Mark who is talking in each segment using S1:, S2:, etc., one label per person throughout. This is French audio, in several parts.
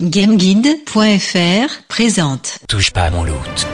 S1: GameGuide.fr présente.
S2: Touche pas à mon loot.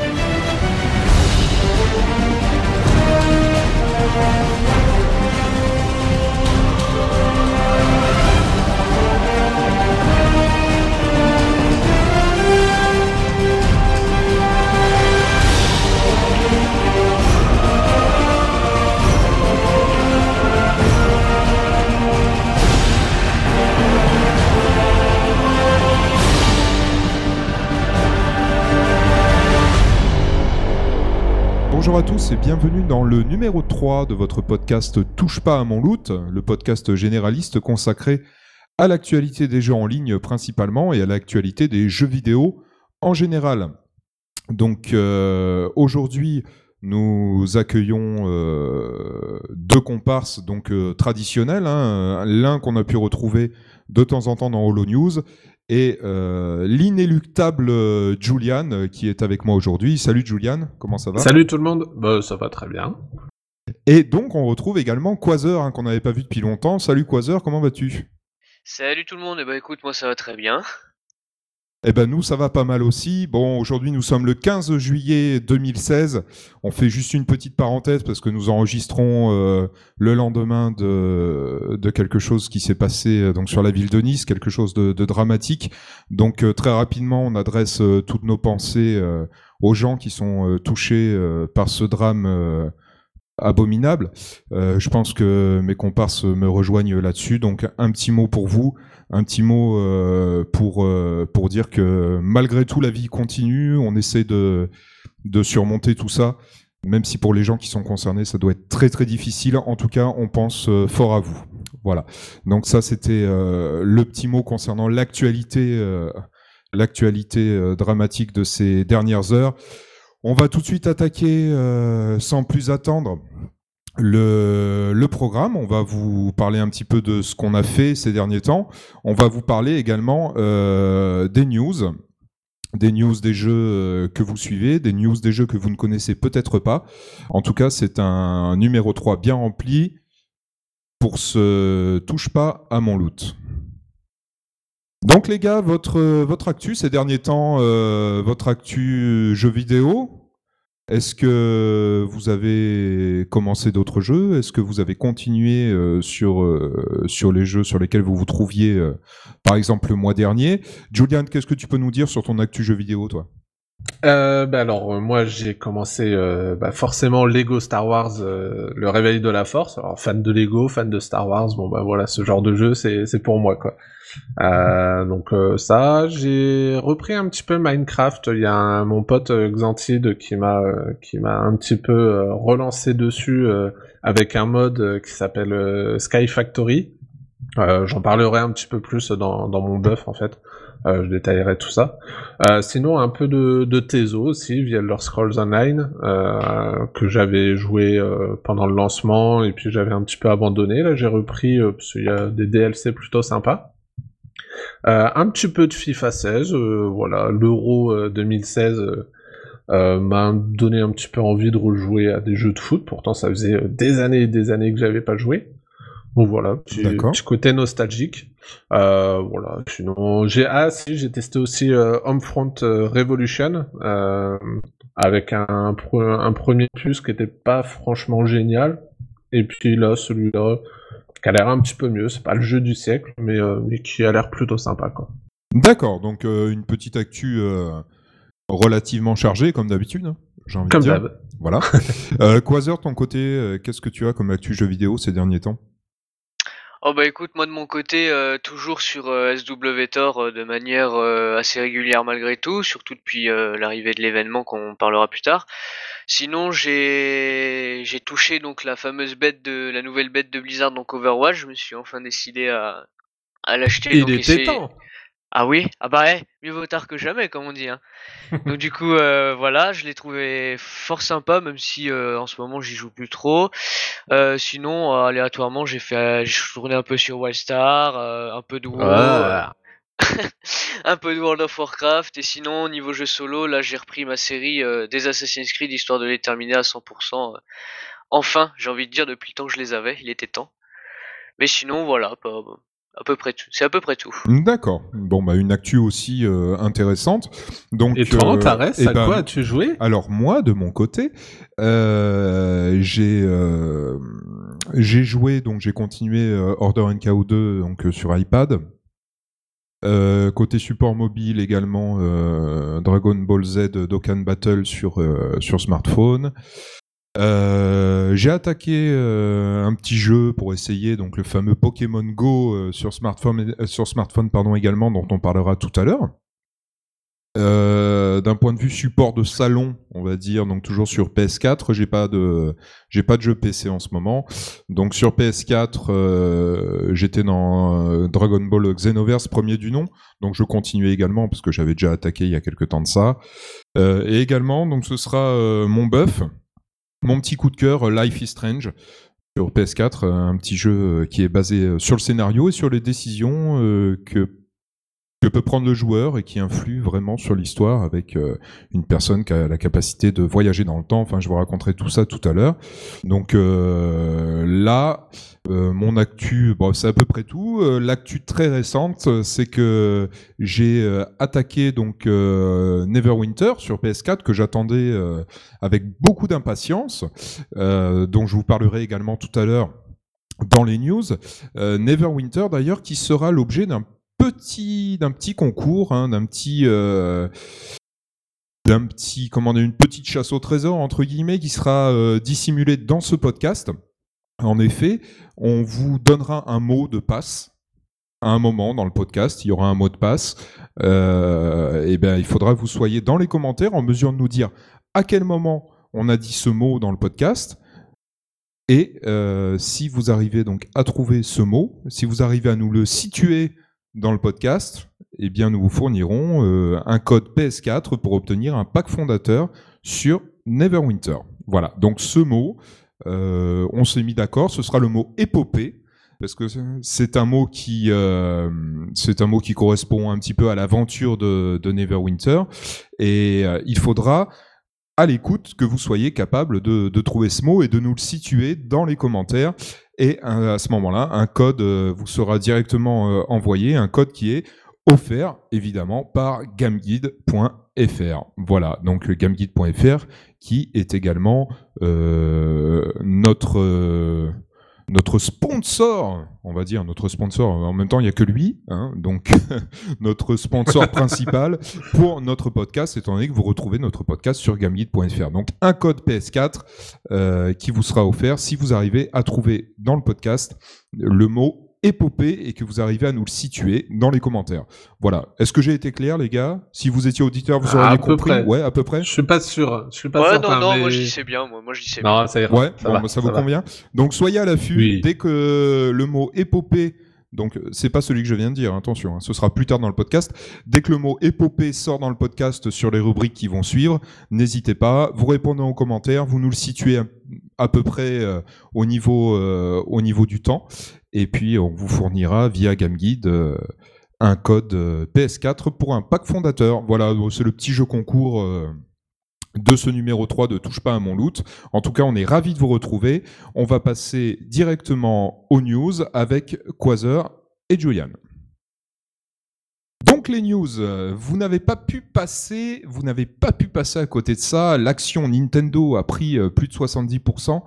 S3: Bonjour à tous et bienvenue dans le numéro 3 de votre podcast Touche pas à mon loot, le podcast généraliste consacré à l'actualité des jeux en ligne principalement et à l'actualité des jeux vidéo en général. Donc euh, aujourd'hui, nous accueillons euh, deux comparses donc euh, traditionnels, hein. l'un qu'on a pu retrouver de temps en temps dans Holo News et euh, l'inéluctable euh, Julian euh, qui est avec moi aujourd'hui. Salut Julian, comment ça va?
S4: Salut tout le monde, bah, ça va très bien.
S3: Et donc on retrouve également Quasar hein, qu'on n'avait pas vu depuis longtemps. Salut Quasar, comment vas-tu?
S5: Salut tout le monde, et bah écoute, moi ça va très bien.
S3: Eh ben nous, ça va pas mal aussi. Bon, aujourd'hui, nous sommes le 15 juillet 2016. On fait juste une petite parenthèse parce que nous enregistrons euh, le lendemain de, quelque chose qui s'est passé euh, donc sur la ville de Nice, quelque chose de, dramatique. Donc euh, très rapidement, on adresse toutes nos pensées aux gens qui sont touchés par ce drame abominable. Je pense que mes comparses me rejoignent là-dessus. Donc un petit mot pour vous un petit mot euh, pour, euh, pour dire que malgré tout, la vie continue. On essaie de, surmonter tout ça, même si pour les gens qui sont concernés, ça doit être très très difficile. En tout cas, on pense euh, fort à vous. Voilà. Donc ça, c'était le petit mot concernant l'actualité, dramatique de ces dernières heures. On va tout de suite attaquer, sans plus attendre, le, programme. On va vous parler un petit peu de ce qu'on a fait ces derniers temps. On va vous parler également euh, des news, des news des jeux euh, que vous suivez, des news des jeux que vous ne connaissez peut-être pas. En tout cas, c'est un numéro 3 bien rempli pour ce touche pas à mon loot. Donc les gars, votre, votre actu ces derniers temps, euh, votre actu jeux vidéo, est-ce que vous avez commencé d'autres jeux? Est-ce que vous avez continué euh, sur, euh, sur les jeux sur lesquels vous vous trouviez, euh, par exemple, le mois dernier? Julian, qu'est-ce que tu peux nous dire sur ton actu jeux vidéo, toi?
S4: Bah alors moi j'ai commencé bah forcément Lego Star Wars le réveil de la force. Alors fan de Lego fan de Star Wars bon bah voilà ce genre de jeu c'est pour moi quoi euh, donc ça j'ai repris un petit peu Minecraft il y a un, mon pote Xantid qui m'a qui m'a un petit peu relancé dessus avec un mode qui s'appelle Sky Factory j'en parlerai un petit peu plus dans dans mon buff en fait euh, je détaillerai tout ça. Euh, sinon, un peu de, de Tezo aussi, via Elder Scrolls Online, euh, que j'avais joué pendant le lancement, et puis j'avais un petit peu abandonné. Là, j'ai repris, parce qu'il y a des DLC plutôt sympas. Un petit peu de FIFA 16, voilà, l'Euro 2016 m'a donné un petit peu envie de rejouer à des jeux de foot, pourtant ça faisait des années et des années que j'avais pas joué. Donc voilà, petit, petit côté nostalgique. Euh, voilà. Sinon, j'ai ah si j'ai testé aussi euh, Homefront euh, Revolution euh, avec un, un premier plus qui était pas franchement génial. Et puis là, celui-là qui a l'air un petit peu mieux. C'est pas le jeu du siècle, mais, euh, mais qui a l'air plutôt sympa quoi.
S3: D'accord. Donc euh, une petite actu relativement chargée comme d'habitude. hein, J'ai envie
S4: Comme
S3: de dire.
S4: d'hab.
S3: Voilà. euh, Quasar, ton côté, euh, qu'est-ce que tu as comme actu jeux vidéo ces derniers temps?
S5: Oh bah écoute, moi de mon côté, euh, toujours sur euh, SWTOR euh, de manière euh, assez régulière malgré tout, surtout depuis euh, l'arrivée de l'événement qu'on parlera plus tard. Sinon, j'ai j'ai touché donc la fameuse bête de la nouvelle bête de Blizzard donc Overwatch. Je me suis enfin décidé à à l'acheter.
S4: Il était temps.
S5: Ah oui, ah bah eh, mieux vaut tard que jamais, comme on dit. Hein. Donc du coup, euh, voilà, je l'ai trouvé fort sympa, même si euh, en ce moment j'y joue plus trop. Euh, sinon, aléatoirement, j'ai fait, j'ai tourné un peu sur Wildstar, un peu de WoW,
S4: Ah.
S5: un peu de World of Warcraft, et sinon, niveau jeu solo, là, j'ai repris ma série euh, des Assassin's Creed, histoire de les terminer à 100%. euh. Enfin, j'ai envie de dire, depuis le temps que je les avais, il était temps. Mais sinon, voilà, pas, à peu près tout. C'est à peu près tout.
S3: D'accord. Bon, bah une actu aussi euh, intéressante. Donc,
S4: Et toi,
S3: euh,
S4: Tarès,
S3: eh
S4: à
S3: ben,
S4: quoi as-tu joué?
S3: Alors moi, de mon côté, euh, j'ai euh, j'ai joué donc j'ai continué euh, Order NKO 2 donc euh, sur iPad. Euh, côté support mobile également euh, Dragon Ball Z Dokkan Battle sur euh, sur smartphone. J'ai attaqué un petit jeu pour essayer donc le fameux Pokémon Go sur smartphone sur smartphone pardon également dont on parlera tout à l'heure. Euh, d'un point de vue support de salon, on va dire, donc toujours sur PS4, j'ai pas de j'ai pas de jeu PC en ce moment. Donc sur PS4, euh, j'étais dans euh, Dragon Ball Xenoverse premier du nom, donc je continuais également parce que j'avais déjà attaqué il y a quelques temps de ça. Et également, donc ce sera mon buff, mon petit coup de cœur, Life is Strange sur PS4, euh, un petit jeu qui est basé sur le scénario et sur les décisions que que peut prendre le joueur et qui influe vraiment sur l'histoire avec euh, une personne qui a la capacité de voyager dans le temps. Enfin, je vous raconterai tout ça tout à l'heure. Donc euh, là, euh, mon actu, c'est à peu près tout. L'actu très récente, c'est que j'ai attaqué donc Neverwinter sur PS4 que j'attendais avec beaucoup d'impatience, dont je vous parlerai également tout à l'heure dans les news. Neverwinter d'ailleurs qui sera l'objet d'un petit d'un petit concours, hein, d'un petit euh, d'un petit comment une petite chasse au trésor entre guillemets qui sera euh, dissimulée dans ce podcast. En effet, on vous donnera un mot de passe à un moment dans le podcast, il y aura un mot de passe. Euh, et ben, il faudra que vous soyez dans les commentaires en mesure de nous dire à quel moment on a dit ce mot dans le podcast. Et euh, si vous arrivez donc à trouver ce mot, si vous arrivez à nous le situer dans le podcast, eh bien nous vous fournirons euh, un code PS4 pour obtenir un pack fondateur sur Neverwinter. Voilà, donc ce mot, euh, on s'est mis d'accord, ce sera le mot épopée parce que c'est un mot qui euh, un mot qui correspond un petit peu à l'aventure de, Neverwinter. Et il faudra à l'écoute que vous soyez capable de trouver ce mot et de nous le situer dans les commentaires et euh, à ce moment-là un code euh, vous sera directement euh, envoyé un code qui est offert évidemment par gameguide.fr voilà donc le gameguide.fr qui est également euh, notre euh, notre sponsor, on va dire notre sponsor, en même temps il n'y a que lui, hein, donc notre sponsor principal pour notre podcast, étant donné que vous retrouvez notre podcast sur gameguide.fr. Donc un code PS4 euh, qui vous sera offert si vous arrivez à trouver dans le podcast le mot épopée et que vous arrivez à nous le situer dans les commentaires. Voilà. Est-ce que j'ai été clair, les gars? Si vous étiez auditeur, vous
S4: À
S3: auriez
S4: peu
S3: compris.
S4: près.
S3: Ouais, à peu près.
S4: Je suis pas sûr. Je suis pas
S5: ouais,
S4: certain.
S5: non, non,
S4: mais...
S5: moi je dis c'est bien, moi, moi je dis c'est bien.
S4: Non, ça ira.
S3: Ouais,
S4: ça
S3: bon,
S4: va,
S3: bah, ça vous convient. Donc soyez à l'affût
S4: Oui.
S3: dès que le mot épopée, donc c'est pas celui que je viens de dire, attention, hein, ce sera plus tard dans le podcast. Dès que le mot épopée sort dans le podcast sur les rubriques qui vont suivre, n'hésitez pas, vous répondez aux commentaires, vous nous le situez à, à peu près euh, au niveau euh, au niveau du temps, et puis on vous fournira via GameGuide euh, un code euh, PS4 pour un pack fondateur. Voilà, c'est le petit jeu concours. euh, de ce numéro 3 de Touche pas à mon loot. En tout cas, on est ravis de vous retrouver. On va passer directement aux news avec Quasar et Julian. Donc les news, euh, vous n'avez pas pu passer, vous n'avez pas pu passer à côté de ça. L'action Nintendo a pris euh, plus de 70%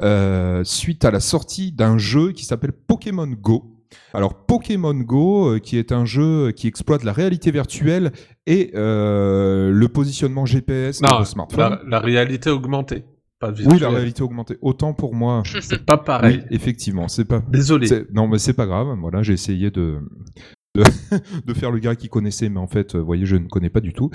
S3: euh, suite à la sortie d'un jeu qui s'appelle Pokémon Go. Alors Pokémon Go, euh, qui est un jeu qui exploite la réalité virtuelle et euh, le positionnement GPS de
S4: Non,
S3: vos smartphones.
S4: la, la réalité augmentée. Pas
S3: Oui, la réalité augmentée. Autant pour moi.
S4: C'est pas pareil.
S3: Oui, effectivement, c'est pas.
S4: Désolé.
S3: Non, mais c'est pas grave. Voilà, j'ai essayé de de, faire le gars qui connaissait, mais en fait, euh, vous voyez, je ne connais pas du tout.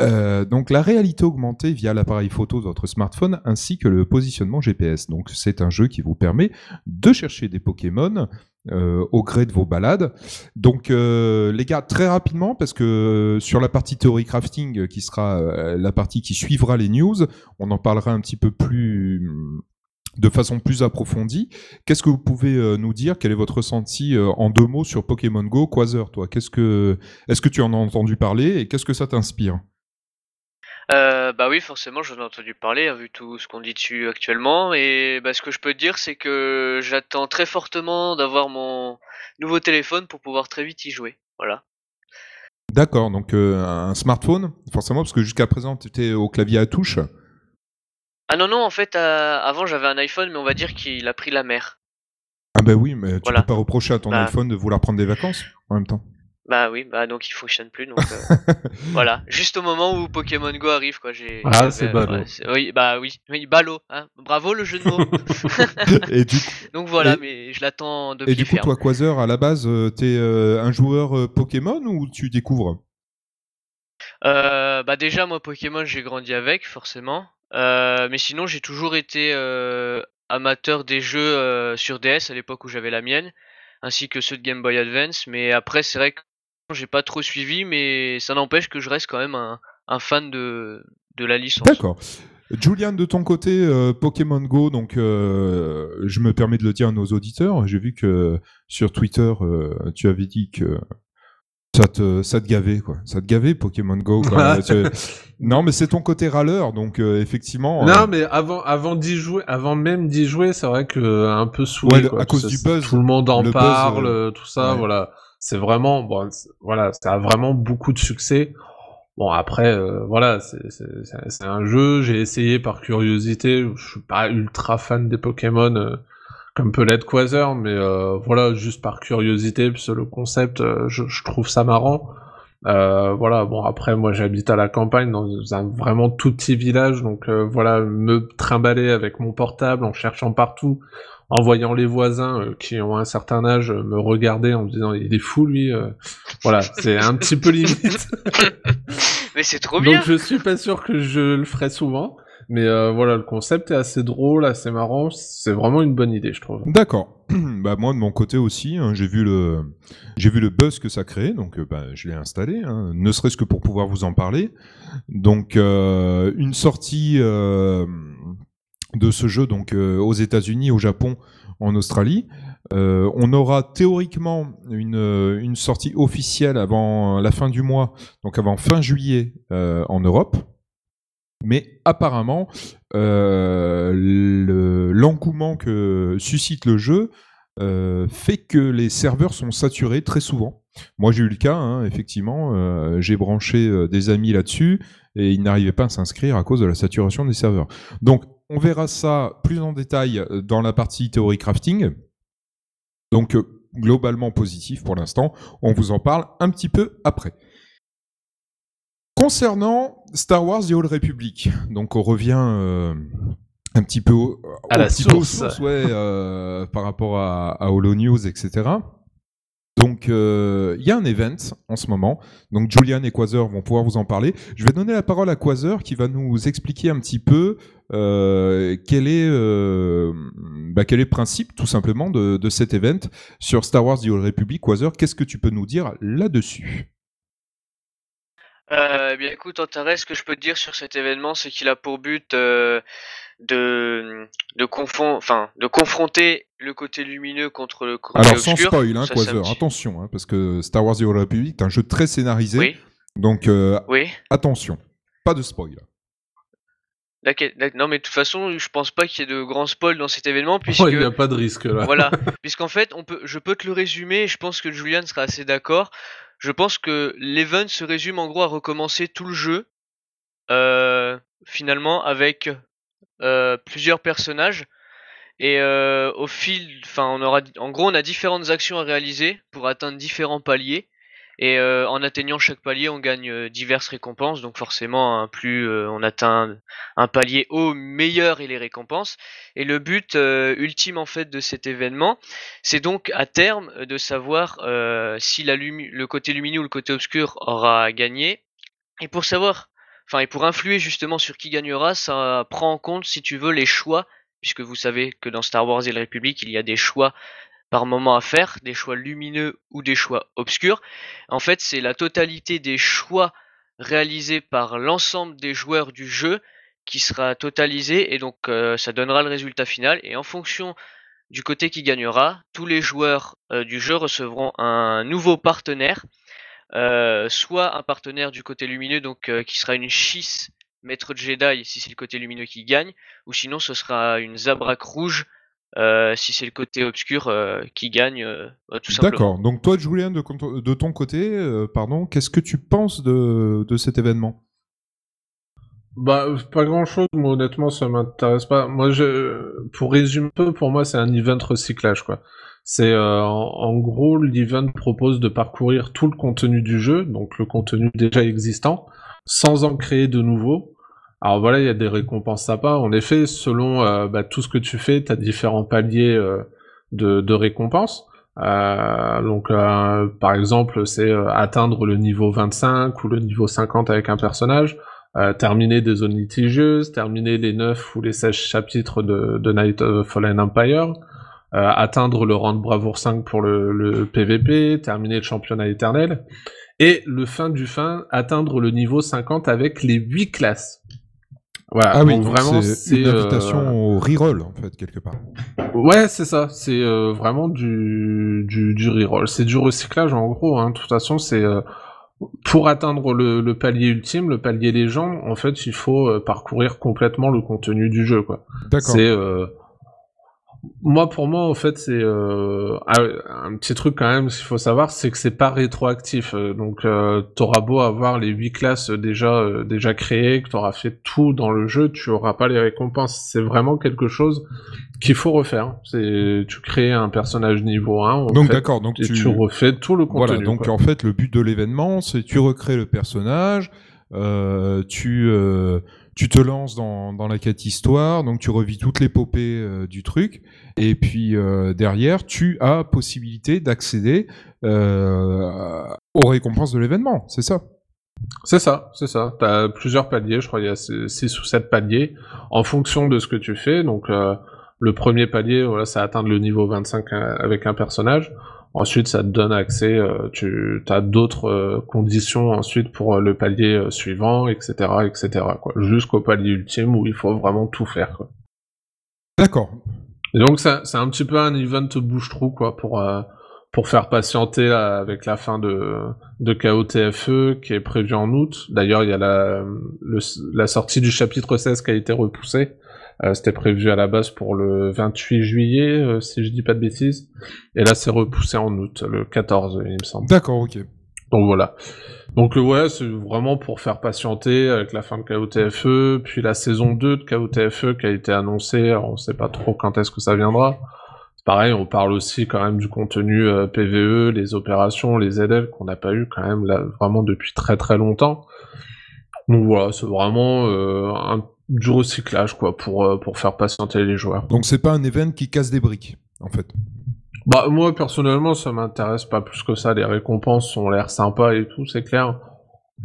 S3: Euh, donc, la réalité augmentée via l'appareil photo de votre smartphone, ainsi que le positionnement GPS. Donc, c'est un jeu qui vous permet de chercher des Pokémon. euh, au gré de vos balades. Donc, euh, les gars, très rapidement, parce que euh, sur la partie théorie crafting, euh, qui sera euh, la partie qui suivra les news, on en parlera un petit peu plus de façon plus approfondie. Qu'est-ce que vous pouvez euh, nous dire? Quel est votre ressenti euh, en deux mots sur Pokémon Go Quasar, toi? Qu'est-ce que est-ce que tu en as entendu parler et qu'est-ce que ça t'inspire?
S5: Euh, bah oui, forcément, j'en ai entendu parler, hein, vu tout ce qu'on dit dessus actuellement. Et bah, ce que je peux te dire, c'est que j'attends très fortement d'avoir mon nouveau téléphone pour pouvoir très vite y jouer. Voilà.
S3: D'accord, donc euh, un smartphone, forcément, parce que jusqu'à présent, tu étais au clavier à touche.
S5: Ah non, non, en fait, euh, avant j'avais un iPhone, mais on va dire qu'il a pris la mer.
S3: Ah bah oui, mais tu
S5: Voilà.
S3: peux pas reprocher à ton
S5: Bah.
S3: iPhone de vouloir prendre des vacances en même temps.
S5: Bah oui, bah donc il fonctionne plus, donc euh, voilà. Juste au moment où Pokémon Go arrive, quoi. J'ai.
S4: Ah,
S5: j'avais-
S4: c'est ballot.
S5: ouais, c'est- oui, bah oui, oui, ballot. Hein. Bravo le jeu de mots.
S3: et du,
S5: donc voilà,
S3: Et-
S5: mais je l'attends de
S3: et
S5: pied
S3: du coup,
S5: ferme.
S3: toi, Quasar, à la base, euh, t'es euh, un joueur euh, Pokémon ou tu découvres?
S5: Euh, bah déjà moi Pokémon j'ai grandi avec forcément, mais sinon j'ai toujours été euh, amateur des jeux euh, sur DS à l'époque où j'avais la mienne, ainsi que ceux de Game Boy Advance. Mais après c'est vrai que j'ai pas trop suivi, mais ça n'empêche que je reste quand même un, fan de de la licence.
S3: D'accord. Julian, de ton côté, euh, Pokémon Go, donc euh, je me permets de le dire à nos auditeurs. J'ai vu que sur Twitter, euh, tu avais dit que ça te, ça te gavait, quoi. Ça te gavait, Pokémon Go. quoi. Non, mais c'est ton côté râleur, donc euh, effectivement. euh,
S4: Non, mais avant, avant d'y jouer, avant même d'y jouer, c'est vrai que euh, un peu saoulé.
S3: Ouais, le-
S4: quoi,
S3: à cause du buzz.
S4: Tout le monde en
S3: Le
S4: parle,
S3: euh,
S4: euh, tout ça,
S3: ouais.
S4: voilà. C'est vraiment, bon, voilà, ça a vraiment beaucoup de succès. Bon, après, euh, voilà, c'est- un jeu, j'ai essayé par curiosité, je suis pas ultra fan des Pokémon, euh, comme peut l'être Quasar, mais euh, voilà, juste par curiosité, parce que le concept, euh, je, je trouve ça marrant. Euh, voilà, bon après moi j'habite à la campagne dans un vraiment tout petit village, donc voilà, me trimballer avec mon portable en cherchant partout, en voyant les voisins qui ont un certain âge me regarder en me disant il est fou lui, voilà, c'est un petit peu limite.
S5: Mais c'est trop bien.
S4: donc je suis pas sûr que je le ferai souvent, mais euh, voilà, le concept est assez drôle, assez marrant, c'est vraiment une bonne idée je trouve.
S3: D'accord. bah moi de mon côté aussi, hein, j'ai vu le j'ai vu le buzz que ça crée, donc euh, bah, je l'ai installé, hein, ne serait-ce que pour pouvoir vous en parler. Donc euh, une sortie euh, de ce jeu donc aux États-Unis, au Japon, en Australie. On aura théoriquement une, une sortie officielle avant la fin du mois, donc avant fin juillet en Europe. Mais apparemment, euh, le- l'engouement que suscite le jeu euh, fait que les serveurs sont saturés très souvent. Moi, j'ai eu le cas, hein, effectivement. euh, j'ai branché euh, des amis là-dessus et ils n'arrivaient pas à s'inscrire à cause de la saturation des serveurs. Donc, on verra ça plus en détail dans la partie théorie crafting. Donc, globalement positif pour l'instant. On vous en parle un petit peu après. Concernant Star Wars The Old Republic, donc on revient euh, un petit peu au,
S4: À la source.
S3: ouais, euh, par rapport à, à Holo News, etc. Donc euh, il y a un event en ce moment. Donc Julian et Quasar vont pouvoir vous en parler. Je vais donner la parole à Quasar qui va nous expliquer un petit peu euh, quel est euh, bah, quel est le principe tout simplement de, de cet event sur Star Wars The Old Republic. Quasar, qu'est-ce que tu peux nous dire là-dessus?
S5: Euh, eh bien écoute, Antares, ce que je peux te dire sur cet événement, c'est qu'il a pour but euh, de de, confon- enfin, de confronter le côté lumineux contre le côté
S3: Alors sans
S5: obscur.
S3: spoil, hein,
S5: Ça,
S3: Quasar, attention, hein, parce que Star Wars The Old Republic est un jeu très scénarisé,
S5: Oui,
S3: donc euh,
S5: oui.
S3: attention, pas de spoil.
S5: D'accord. Non, mais de toute façon, je pense pas qu'il y ait de grands spoils dans cet événement, puisque
S4: Oh, il n'y a pas de risque là.
S5: voilà, puisqu'en fait, on peut, je peux te le résumer. et Je pense que Julian sera assez d'accord. Je pense que l'event se résume en gros à recommencer tout le jeu, euh, finalement avec euh, plusieurs personnages. Et euh, au fil, enfin, on aura, en gros, on a différentes actions à réaliser pour atteindre différents paliers. Et euh, en atteignant chaque palier, on gagne euh, diverses récompenses. Donc forcément, plus euh, on atteint un palier haut, meilleur est les récompenses. Et le but ultime en fait de cet événement, c'est donc à terme de savoir si le côté lumineux ou le côté obscur aura gagné. Et pour savoir, enfin et pour influer justement sur qui gagnera, ça prend en compte si tu veux les choix, puisque vous savez que dans Star Wars et la République, il y a des choix par moment à faire, des choix lumineux ou des choix obscurs. En fait, c'est la totalité des choix réalisés par l'ensemble des joueurs du jeu qui sera totalisé et donc euh, ça donnera le résultat final et en fonction du côté qui gagnera, tous les joueurs euh, du jeu recevront un nouveau partenaire, euh, soit un partenaire du côté lumineux donc qui sera une schisse maître Jedi si c'est le côté lumineux qui gagne, ou sinon ce sera une Zabrak rouge euh, si c'est le côté obscur euh, qui gagne, euh, tout simplement.
S3: D'accord. Donc toi, Julien, de, de ton côté, pardon, qu'est-ce que tu penses de, de cet événement?
S4: Bah, pas grand chose, moi, honnêtement, ça m'intéresse pas. Moi, je, pour résumer un peu, pour moi, c'est un event recyclage, quoi. C'est, en, en, gros, l'event propose de parcourir tout le contenu du jeu, donc le contenu déjà existant, sans en créer de nouveau, alors voilà, il y a des récompenses sympas. En effet, selon euh, bah, tout ce que tu fais, tu as différents paliers euh, de, récompenses. Euh, donc par exemple, c'est atteindre le niveau 25 ou le niveau 50 avec un personnage, terminer des zones litigieuses, terminer les 9 ou les 16 chapitres de, de Night of Fallen Empire, atteindre le rang de bravoure 5 pour le, le PVP, terminer le championnat éternel, et le fin du fin, atteindre le niveau 50 avec les 8 classes.
S3: Voilà, ah oui, vraiment c'est une invitation euh, au reroll en fait quelque part.
S4: Ouais, c'est ça. C'est euh, vraiment du du, du reroll. C'est du recyclage en gros. Hein. De toute façon, c'est euh, pour atteindre le, le, palier ultime, le palier légende. En fait, il faut parcourir complètement le contenu du jeu, quoi.
S3: D'accord.
S4: C'est moi, pour moi, en fait, c'est euh, un petit truc quand même, qu'il faut savoir, c'est que c'est pas rétroactif. Euh, donc, euh, t'auras beau avoir les huit classes déjà euh, déjà créées, que t'auras fait tout dans le jeu, tu auras pas les récompenses. C'est vraiment quelque chose qu'il faut refaire. C'est tu crées un personnage niveau 1,
S3: donc d'accord, donc
S4: tu... refais tout le contenu.
S3: Voilà, donc en fait, le but de l'événement, c'est tu recrées le personnage, tu tu te lances dans, la quête histoire, donc tu revis toute l'épopée euh, du truc, et puis euh, derrière, tu as possibilité d'accéder euh, aux récompenses de l'événement, c'est ça?
S4: C'est ça, c'est ça. Tu as plusieurs paliers, je crois qu'il y a 6 ou 7 paliers, en fonction de ce que tu fais. Donc le premier palier, voilà, c'est atteindre le niveau 25 avec un personnage. Ensuite, ça te donne accès, euh, tu as d'autres euh, conditions ensuite pour euh, le palier suivant, etc., etc., jusqu'au palier ultime où il faut vraiment tout faire.
S3: D'accord.
S4: Et donc, c'est un petit peu un event bouche-trou, quoi, pour, pour faire patienter avec la fin de, de KOTFE qui est prévue en août. D'ailleurs, il y a la, la sortie du chapitre 16 qui a été repoussée. Euh, c'était prévu à la base pour le 28 juillet, euh, si je dis pas de bêtises. Et là, c'est repoussé en août, le 14, il me semble.
S3: D'accord, ok.
S4: Donc voilà. Donc euh, ouais, c'est vraiment pour faire patienter avec la fin de KOTFE, puis la saison 2 de KOTFE qui a été annoncée, on sait pas trop quand est-ce que ça viendra. Pareil, on parle aussi quand même du contenu PVE, les opérations, les ZL qu'on n'a pas eu quand même là vraiment depuis très très longtemps. Donc voilà, c'est vraiment un du recyclage quoi pour euh, pour faire patienter les joueurs.
S3: Donc c'est pas un event qui casse des briques en fait.
S4: Bah moi personnellement ça m'intéresse pas plus que ça. Les récompenses ont l'air sympas et tout, c'est clair.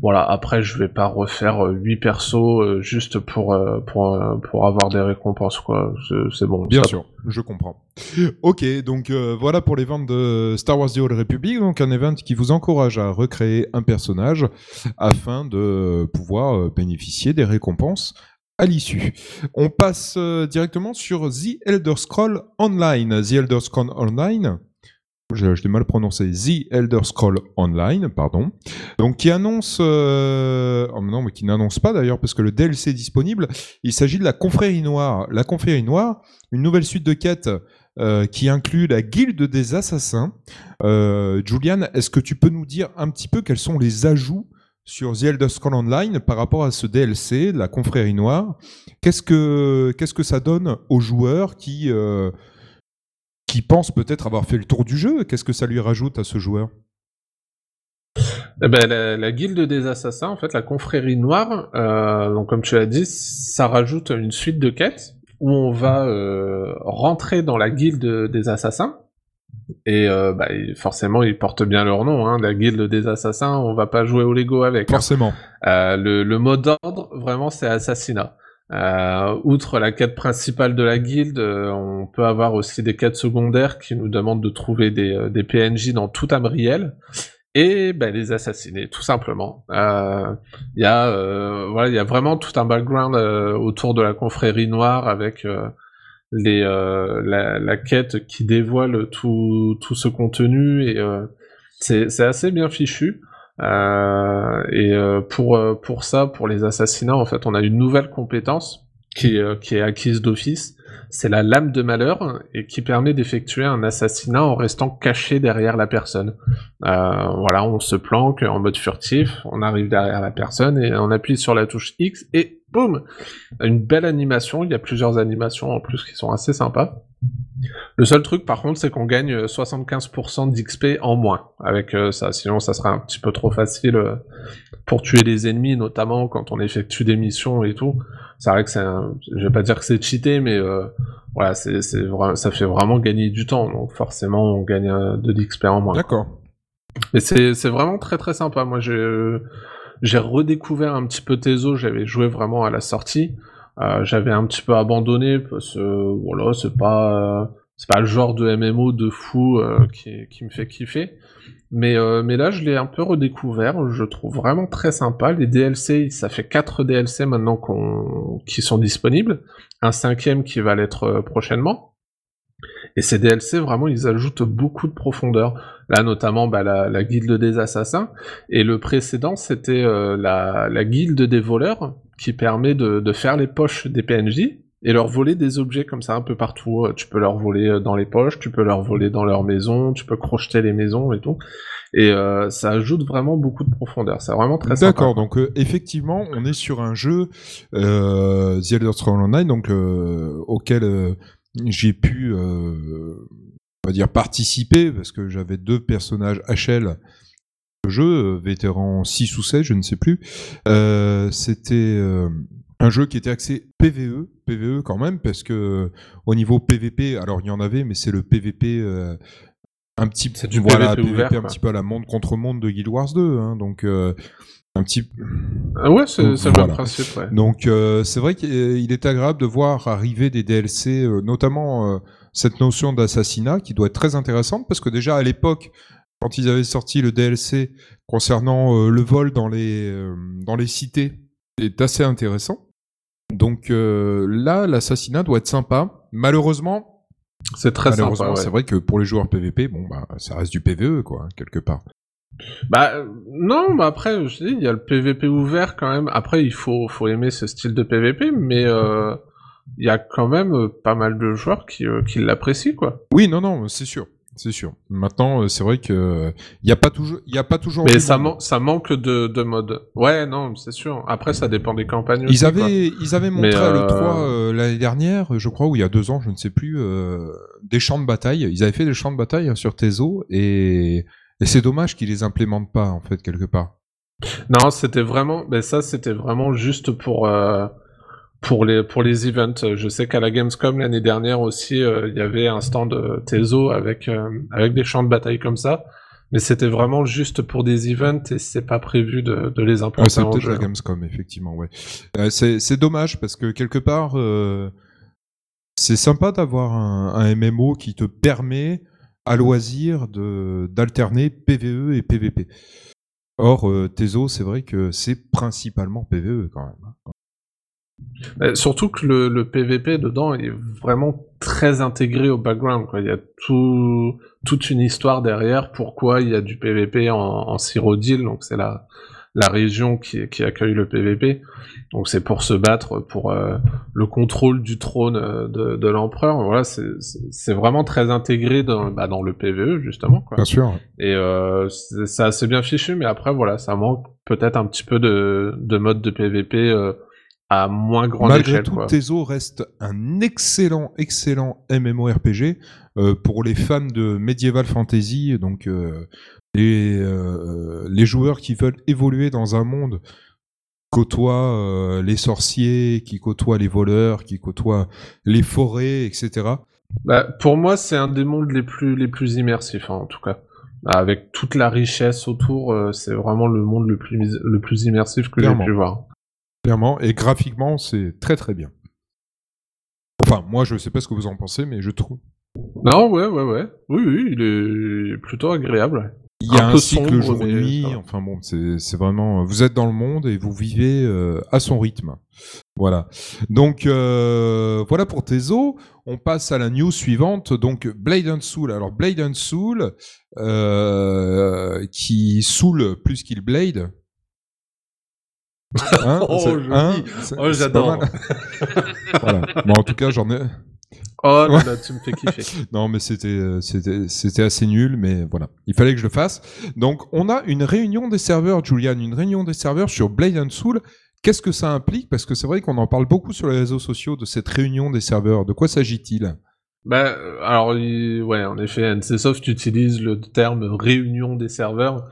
S4: Voilà, après je vais pas refaire 8 euh, persos euh, juste pour, pour, pour avoir des récompenses quoi. C'est bon.
S3: Bien sûr, je comprends. Ok, donc voilà pour les ventes de Star Wars The Old Republic, donc un event qui vous encourage à recréer un personnage afin de pouvoir bénéficier des récompenses à l'issue. On passe euh, directement sur The Elder Scroll Online. The Elder Scroll Online. Je, l'ai mal prononcé. The Elder Scroll Online, pardon. Donc qui annonce, euh... oh non, mais qui n'annonce pas d'ailleurs parce que le DLC est disponible. Il s'agit de la Confrérie Noire. La Confrérie Noire, une nouvelle suite de quêtes euh, qui inclut la Guilde des Assassins. Julian, est-ce que tu peux nous dire un petit peu quels sont les ajouts sur The Elder Scrolls Online par rapport à ce DLC, la confrérie noire. Qu'est-ce que, qu'est-ce que ça donne aux joueurs qui, euh, qui pensent peut-être avoir fait le tour du jeu? Qu'est-ce que ça lui rajoute à ce joueur?
S4: Eh ben, la, guilde des assassins, en fait, la confrérie noire, euh, donc comme tu l'as dit, ça rajoute une suite de quêtes où on va euh, rentrer dans la guilde des assassins et euh, bah, forcément, ils portent bien leur nom, hein, la guilde des assassins, on va pas jouer au Lego avec.
S3: Hein. Forcément.
S4: Euh, le, le, mot d'ordre, vraiment, c'est assassinat. Euh, outre la quête principale de la guilde, on peut avoir aussi des quêtes secondaires qui nous demandent de trouver des, des PNJ dans tout Amriel et bah, les assassiner, tout simplement. Il voilà, il y a vraiment tout un background autour de la confrérie noire avec les, euh, la, la, quête qui dévoile tout, tout ce contenu et euh, c'est assez bien fichu. Euh, et euh, pour euh, pour ça, pour les assassinats, en fait, on a une nouvelle compétence qui qui est acquise d'office. C'est la lame de malheur et qui permet d'effectuer un assassinat en restant caché derrière la personne. voilà, on se planque en mode furtif, on arrive derrière la personne et on appuie sur la touche X et boum, une belle animation. Il y a plusieurs animations en plus qui sont assez sympas. Le seul truc par contre c'est qu'on gagne 75% d'XP en moins avec euh, ça, sinon ça serait un petit peu trop facile euh, pour tuer les ennemis, notamment quand on effectue des missions et tout. C'est vrai que c'est je vais pas dire que c'est cheaté, mais euh, voilà, c'est, ça fait vraiment gagner du temps, donc forcément on gagne de l'XP en moins.
S3: D'accord.
S4: Mais c'est, vraiment très très sympa. Moi j'ai, j'ai redécouvert un petit peu Tezo, j'avais joué vraiment à la sortie. Euh, j'avais un petit peu abandonné parce que voilà, c'est pas c'est pas le genre de MMO de fou euh, qui, me fait kiffer. Mais, euh, mais là, je l'ai un peu redécouvert. Je trouve vraiment très sympa. Les DLC, ça fait 4 DLC maintenant qui sont disponibles. Un cinquième qui va l'être prochainement. Et ces DLC, vraiment, ils ajoutent beaucoup de profondeur. Là, notamment, bah, la, guilde des assassins. Et le précédent, c'était la, la guilde des voleurs qui permet de, faire les poches des PNJ et leur voler des objets comme ça un peu partout. Euh, tu peux leur voler euh, dans les poches, tu peux leur voler dans leur maison, tu peux crocheter les maisons et tout. Et euh, ça ajoute vraiment beaucoup de profondeur. C'est vraiment très sympa.
S3: D'accord. Donc effectivement, on est sur un jeu euh, The Elder Scrolls Online, donc auquel j'ai pu, on va dire participer parce que j'avais deux personnages HL jeu, euh, vétéran 6 ou 7, je ne sais plus. Euh, c'était euh, un jeu qui était axé PVE, PVE quand même, parce que au niveau PVP, alors il y en avait, mais c'est le PVP un petit
S4: du voilà, PVP,
S3: un petit peu à la monde contre monde de Guild Wars 2, hein, donc un petit.
S4: Ah ouais, c'est le principe. Ouais.
S3: Donc c'est vrai qu'il est agréable de voir arriver des DLC, notamment cette notion d'assassinat qui doit être très intéressante parce que déjà à l'époque quand ils avaient sorti le DLC concernant euh, le vol dans les, euh, dans les cités, est assez intéressant. Donc euh, là, l'assassinat doit être sympa. Malheureusement,
S4: c'est très
S3: sympa. C'est vrai que pour les joueurs PVP, bon bah ça reste du PVE quoi, quelque part.
S4: Bah non, mais après je dis, il y a le PVP ouvert quand même. Après, il faut faut aimer ce style de PVP, mais il y a quand même pas mal de joueurs qui, qui l'apprécient quoi.
S3: Oui, non, non, c'est sûr. C'est sûr. Maintenant, euh, c'est vrai que il y a pas toujours, il y a pas toujours.
S4: Mais ça, ça manque de, de mode. Ouais, non, c'est sûr. Après, ça dépend des campagnes.
S3: Ils avaient, ils avaient montré à le 3 euh, l'année dernière, je crois, ou il y a deux ans, je ne sais plus, euh, des champs de bataille. Ils avaient fait des champs de bataille hein, sur Tezo et, et c'est dommage qu'ils les implémentent pas en fait quelque part.
S4: Non, c'était vraiment, mais ça, c'était vraiment juste pour pour les pour les events. Je sais qu'à la Gamescom l'année dernière aussi, euh, il y avait un stand de Tezo avec euh, avec des champs de bataille comme ça, mais c'était vraiment juste pour des events et c'est pas prévu de, de les implanter
S3: c'est peut-être la Gamescom effectivement, ouais. Euh, c'est c'est dommage parce que quelque part c'est sympa d'avoir un, un, MMO qui te permet à loisir d'alterner PVE et PVP. Or, Tezo, c'est vrai que c'est principalement PVE quand même. Hein.
S4: surtout que le, le, PVP dedans est vraiment très intégré au background. Il y a tout, toute une histoire derrière pourquoi il y a du PVP en, en donc c'est la, la région qui, qui, accueille le PVP. Donc c'est pour se battre pour euh, le contrôle du trône euh, de, de l'empereur. Voilà, c'est vraiment très intégré dans, bah, dans le PVE justement. Quoi.
S3: Bien sûr.
S4: Et euh, c'est assez bien fichu, mais après voilà, ça manque peut-être un petit peu de, de mode de PVP euh, à moins grande
S3: Malgré
S4: tout,
S3: Tezo reste un excellent, excellent MMORPG pour les fans de Medieval Fantasy, donc euh, les, euh, les joueurs qui veulent évoluer dans un monde côtoient euh, les sorciers, qui côtoient les voleurs, qui côtoient les forêts, etc.
S4: Bah, pour moi, c'est un des mondes les plus les plus immersifs, hein, en tout cas. Avec toute la richesse autour, euh, c'est vraiment le monde le plus le plus immersif que j'ai pu voir.
S3: Clairement, et graphiquement, c'est très très bien. Enfin, moi, je sais pas ce que vous en pensez, mais je trouve.
S4: Non, ouais, ouais, ouais. Oui, oui, il est plutôt agréable.
S3: Il y a un, cycle jour-nuit, enfin bon, c'est vraiment... Vous êtes dans le monde et vous vivez euh, à son rythme. Voilà. Donc euh, voilà pour tes os. On passe à la news suivante. Donc Blade and Soul. Alors Blade and Soul euh, qui soule plus qu'il blade.
S4: Hein, oh, hein oh j'adore.
S3: voilà. Bon, en tout cas, j'en ai.
S4: Oh là là, tu me fais kiffer.
S3: non, mais c'était c'était c'était assez nul, mais voilà, il fallait que je le fasse. Donc, on a une réunion des serveurs, Julian, une réunion des serveurs sur Blade and Soul. Qu'est-ce que ça implique? Parce que c'est vrai qu'on en parle beaucoup sur les réseaux sociaux de cette réunion des serveurs. De quoi s'agit-il?
S4: Ben, alors, ouais, en effet, NCSoft utilise le terme réunion des serveurs.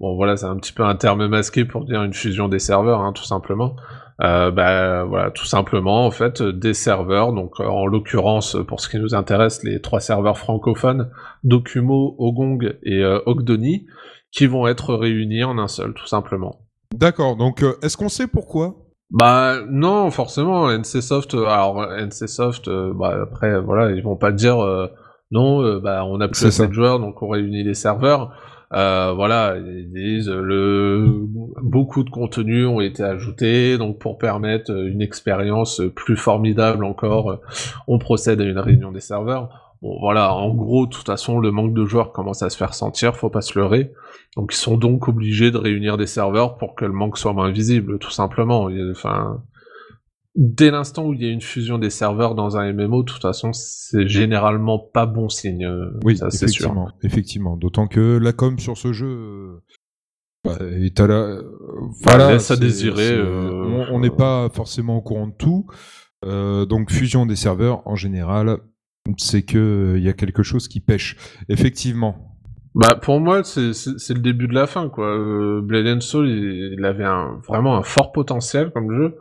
S4: Bon, voilà, c'est un petit peu un terme masqué pour dire une fusion des serveurs, hein, tout simplement. Euh, bah, voilà, tout simplement, en fait, des serveurs, donc euh, en l'occurrence, pour ce qui nous intéresse, les trois serveurs francophones, Documo, Ogong et euh, Ogdoni, qui vont être réunis en un seul, tout simplement.
S3: D'accord, donc euh, est-ce qu'on sait pourquoi?
S4: Bah non, forcément, NCSoft, alors NCSoft, bah après voilà, ils vont pas dire non, bah on a plus assez de joueurs, donc on réunit les serveurs. Euh, voilà, ils disent le beaucoup de contenus ont été ajoutés, donc pour permettre une expérience plus formidable encore, on procède à une réunion des serveurs. Bon voilà, en gros, de toute façon, le manque de joueurs commence à se faire sentir, faut pas se leurrer. Donc ils sont donc obligés de réunir des serveurs pour que le manque soit moins visible, tout simplement. Enfin, dès l'instant où il y a une fusion des serveurs dans un MMO, de toute façon, c'est généralement pas bon signe. Euh,
S3: oui, ça, effectivement, sûr. effectivement. D'autant que la com sur ce jeu euh, bah, est à la...
S4: voilà, laisse à désirer.
S3: Euh, on n'est pas forcément au courant de tout. donc fusion des serveurs, en général, c'est que il y a quelque chose qui pêche. Effectivement.
S4: Bah pour moi c'est le début de la fin quoi. Blade and Soul il, il avait un, vraiment un fort potentiel comme jeu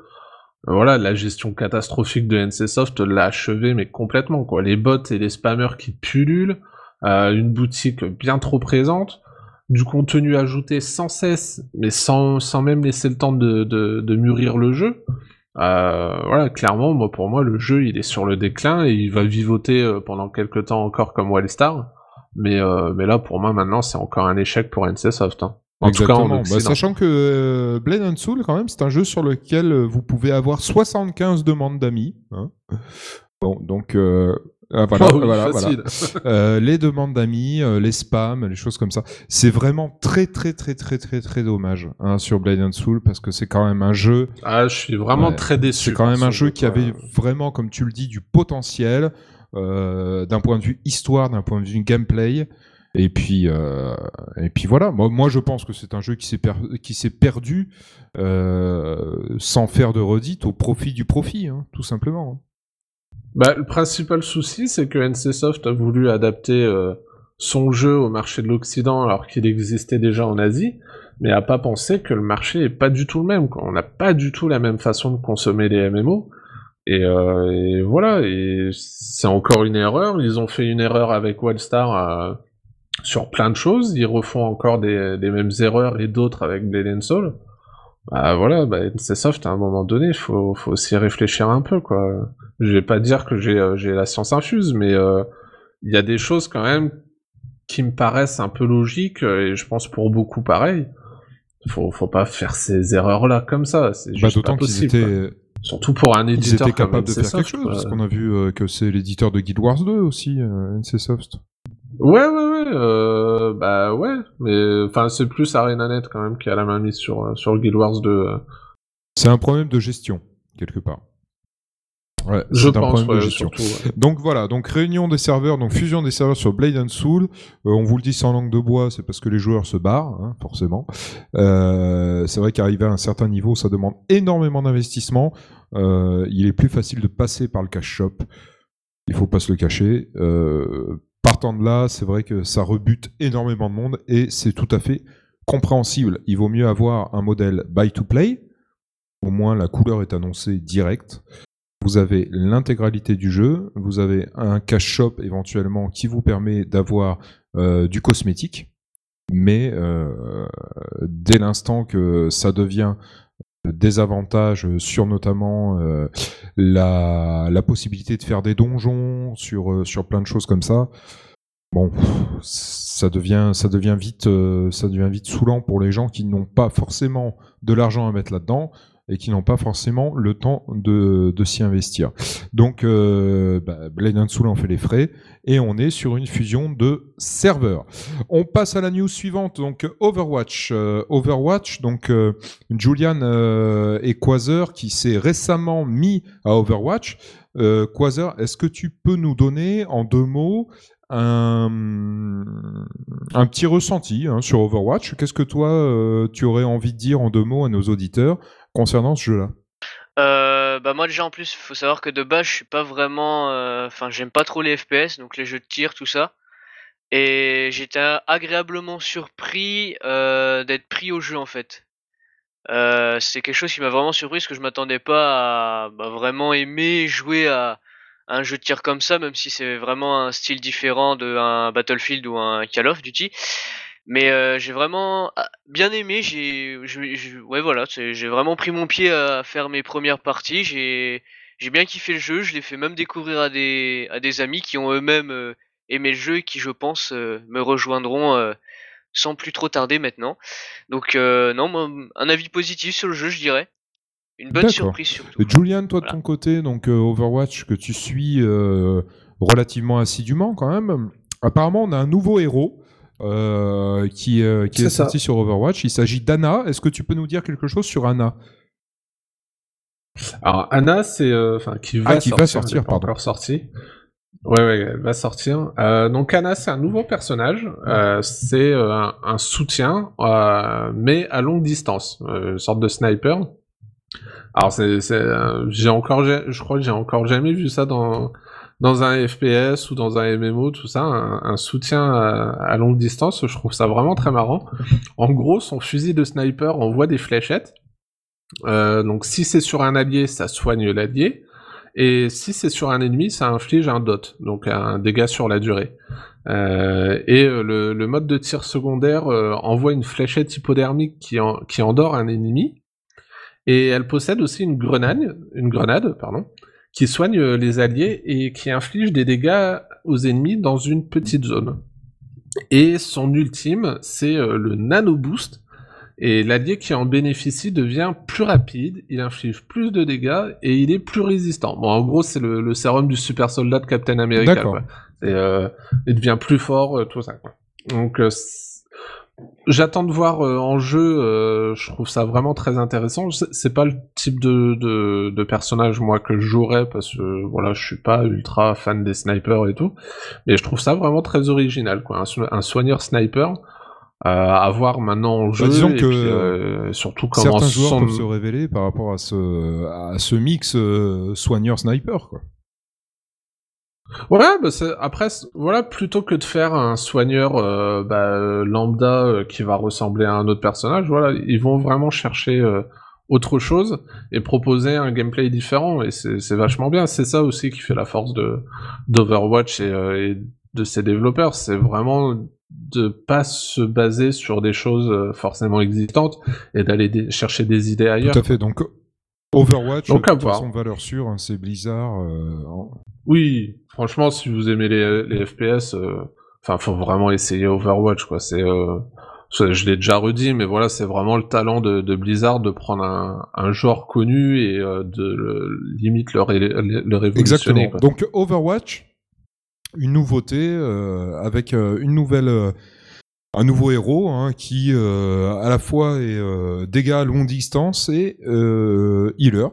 S4: voilà, la gestion catastrophique de NCSoft l'a achevé, mais complètement, quoi. Les bots et les spammers qui pullulent, euh, une boutique bien trop présente, du contenu ajouté sans cesse, mais sans, sans même laisser le temps de, de, mûrir le jeu. Euh, voilà, clairement, moi, pour moi, le jeu, il est sur le déclin et il va vivoter euh, pendant quelques temps encore comme Wallstar. Mais, mais là, pour moi, maintenant, c'est encore un échec pour NCSoft. Hein.
S3: En Tout cas, bah, sachant que euh, Blade and Soul, quand même, c'est un jeu sur lequel euh, vous pouvez avoir 75 demandes d'amis. Hein. Bon, donc euh, ah, voilà, oh voilà, voilà. les demandes d'amis, les spams, les choses comme ça. C'est vraiment très, très, très, très, très, très dommage hein, sur Blade and Soul parce que c'est quand même un jeu.
S4: Ah, je suis vraiment très déçu.
S3: C'est quand même un jeu qui avait vraiment, comme tu le dis, du potentiel d'un point de vue histoire, d'un point de vue gameplay. Et puis, euh, et puis voilà. Moi, moi, je pense que c'est un jeu qui s'est perdu euh, sans faire de redite au profit du profit, hein, tout simplement.
S4: Bah, le principal souci, c'est que NCSoft a voulu adapter euh, son jeu au marché de l'Occident alors qu'il existait déjà en Asie, mais a pas pensé que le marché est pas du tout le même. On n'a pas du tout la même façon de consommer les MMO. Et, et voilà, et c'est encore une erreur. Ils ont fait une erreur avec Wildstar sur plein de choses, ils refont encore des, mêmes erreurs et d'autres avec Blade Soul. Bah voilà, bah, c'est soft à un moment donné, il faut, faut aussi réfléchir un peu, quoi. Je vais pas dire que j'ai, euh, j'ai la science infuse, mais euh, il y a des choses quand même qui me paraissent un peu logiques, et je pense pour beaucoup pareil. Faut, faut pas faire ces erreurs-là comme ça, c'est bah, juste pas possible. Surtout pour un éditeur
S3: ils étaient capables de faire quelque chose, parce qu'on a vu euh, que c'est l'éditeur de Guild Wars 2 aussi, NCSoft.
S4: Ouais, ouais, ouais, euh, bah ouais, mais enfin c'est plus ArenaNet quand même qui a la main mise sur, euh, sur Guild Wars 2. Euh.
S3: C'est un problème de gestion, quelque part.
S4: Ouais, je pense, ouais, surtout,
S3: Donc voilà, donc réunion des serveurs, donc fusion des serveurs sur Blade and Soul. on vous le dit sans langue de bois, c'est parce que les joueurs se barrent, hein, forcément. c'est vrai qu'arriver à un certain niveau, ça demande énormément d'investissement. il est plus facile de passer par le cash shop. Il faut pas se le cacher. Euh, Partant de là, c'est vrai que ça rebute énormément de monde et c'est tout à fait compréhensible. Il vaut mieux avoir un modèle buy to play. Au moins, la couleur est annoncée direct. Vous avez l'intégralité du jeu. Vous avez un cash shop éventuellement qui vous permet d'avoir euh, du cosmétique. Mais euh, dès l'instant que ça devient des avantages sur notamment euh, la, la, possibilité de faire des donjons, sur, euh, sur plein de choses comme ça. Bon, ça devient, ça devient vite, euh, ça devient vite saoulant pour les gens qui n'ont pas forcément de l'argent à mettre là-dedans et qui n'ont pas forcément le temps de, s'y investir. Donc, euh, bah, Blade and Soul en fait les frais et on est sur une fusion de serveurs. On passe à la news suivante, donc Overwatch. Euh, Overwatch, donc euh, Julian euh, et Quasar qui s'est récemment mis à Overwatch. Quasar, est-ce que tu peux nous donner en deux mots un, petit ressenti hein, sur Overwatch? Qu'est-ce que toi, tu aurais envie de dire en deux mots à nos auditeurs concernant ce jeu-là
S5: Euh, bah moi déjà en plus, faut savoir que de base je suis pas vraiment, euh, enfin j'aime pas trop les FPS, donc les jeux de tir tout ça. Et j'étais agréablement surpris euh, d'être pris au jeu en fait. C'est quelque chose qui m'a vraiment surpris parce que je m'attendais pas à bah, vraiment aimer jouer à un jeu de tir comme ça, même si c'est vraiment un style différent d'un Battlefield ou un Call of Duty. Mais euh, j'ai vraiment ah, bien aimé. J'ai, je- je- ouais voilà, j'ai vraiment pris mon pied à faire mes premières parties. J'ai, j'ai bien kiffé le jeu. Je l'ai fait même découvrir à des, à des amis qui ont eux-mêmes euh, aimé le jeu et qui, je pense, euh, me rejoindront euh, sans plus trop tarder maintenant. Donc euh, non, moi, un avis positif sur le jeu, je dirais. Une bonne surprise surtout.
S3: Julian, toi de ton côté, donc Overwatch que tu suis euh, relativement assidûment quand même. Apparemment, on a un nouveau héros euh, qui, euh, qui est, sorti sur Overwatch. Il s'agit d'Anna. Est-ce que tu peux nous dire quelque chose sur Anna?
S4: Alors Anna, c'est euh, enfin qui va
S3: Ah, qui
S4: sortir,
S3: va sortir,
S4: pas
S3: pardon.
S4: encore sorti. Ouais, ouais, elle va sortir. Euh, donc Anna, c'est un nouveau personnage. Euh, c'est euh, un, un soutien, euh, mais à longue distance, une sorte de sniper. Alors c'est, j'ai encore, je crois que j'ai encore jamais vu ça dans dans un FPS ou dans un MMO, tout ça, un, un soutien à, à longue distance. Je trouve ça vraiment très marrant. En gros, son fusil de sniper envoie des fléchettes. Euh, donc si c'est sur un allié, ça soigne l'allié. Et si c'est sur un ennemi, ça inflige un dot, donc un dégât sur la durée. Euh, et euh, le, le mode de tir secondaire euh, envoie une fléchette hypodermique qui, en- qui endort un ennemi. Et elle possède aussi une grenade, une grenade, pardon, qui soigne euh, les alliés et qui inflige des dégâts aux ennemis dans une petite zone. Et son ultime, c'est euh, le nano boost. Et l'allié qui en bénéficie devient plus rapide, il inflige plus de dégâts et il est plus résistant. Bon, en gros, c'est le, le sérum du super soldat de Captain America. Quoi. Et, euh, il devient plus fort, tout ça. Quoi. Donc, j'attends de voir euh, en jeu. euh, je trouve ça vraiment très intéressant. C'est pas le type de, de, de personnage moi que je jouerais parce que voilà, je suis pas ultra fan des snipers et tout. Mais je trouve ça vraiment très original, quoi. Un, so- un soigneur sniper. Euh, à voir maintenant en jeu
S3: Bah, disons
S4: et
S3: que
S4: puis, surtout comment
S3: Certains joueurs peuvent se révéler par rapport à ce, à ce mix euh, soigneur-sniper. quoi.
S4: Ouais, bah après, voilà, plutôt que de faire un soigneur euh, bah, lambda euh, qui va ressembler à un autre personnage, voilà, ils vont vraiment chercher euh, autre chose et proposer un gameplay différent, et c'est vachement bien. C'est ça aussi qui fait la force de d'Overwatch et, et de ses développeurs, c'est vraiment de pas se baser sur des choses forcément existantes et d'aller chercher des idées ailleurs.
S3: Tout à fait. Donc, Overwatch,
S4: Donc,
S3: de toute façon, valeur sûre, hein, c'est Blizzard. euh,
S4: Oui, franchement, si vous aimez les, les FPS, euh, enfin, faut vraiment essayer Overwatch, quoi. C'est, euh, je l'ai déjà redit, mais voilà, c'est vraiment le talent de, de Blizzard de prendre un, un genre connu et de le- limite le, ré- le révolutionner.
S3: Exactement.
S4: quoi.
S3: Donc Overwatch, une nouveauté avec une nouvelle, un nouveau héros hein, qui euh, à la fois est euh, dégâts à longue distance et euh, healer.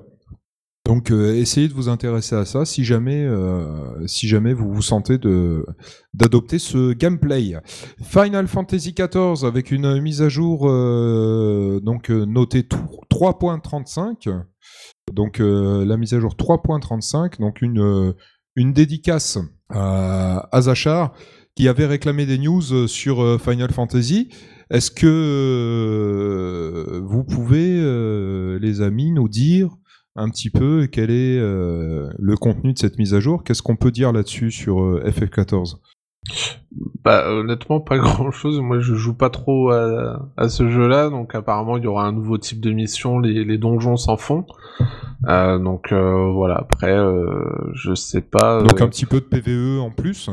S3: Donc essayez de vous intéresser à ça si jamais, si jamais vous vous sentez de d'adopter ce gameplay. Final Fantasy XIV avec une mise à jour donc notée t- 3.35. Donc la mise à jour 3.35, donc une une dédicace à, à Zachar qui avait réclamé des news euh, sur euh, Final Fantasy. Est-ce que euh, vous pouvez, les amis, nous dire un petit peu quel est le contenu de cette mise à jour? Qu'est-ce qu'on peut dire là-dessus sur euh, FF14
S4: Bah, honnêtement, pas grand chose. Moi, je joue pas trop à, à ce jeu-là, donc apparemment, il y aura un nouveau type de mission. Les, les donjons s'en font. Euh, donc euh, voilà. Après, euh, je sais pas.
S3: Donc un petit peu de PVE en plus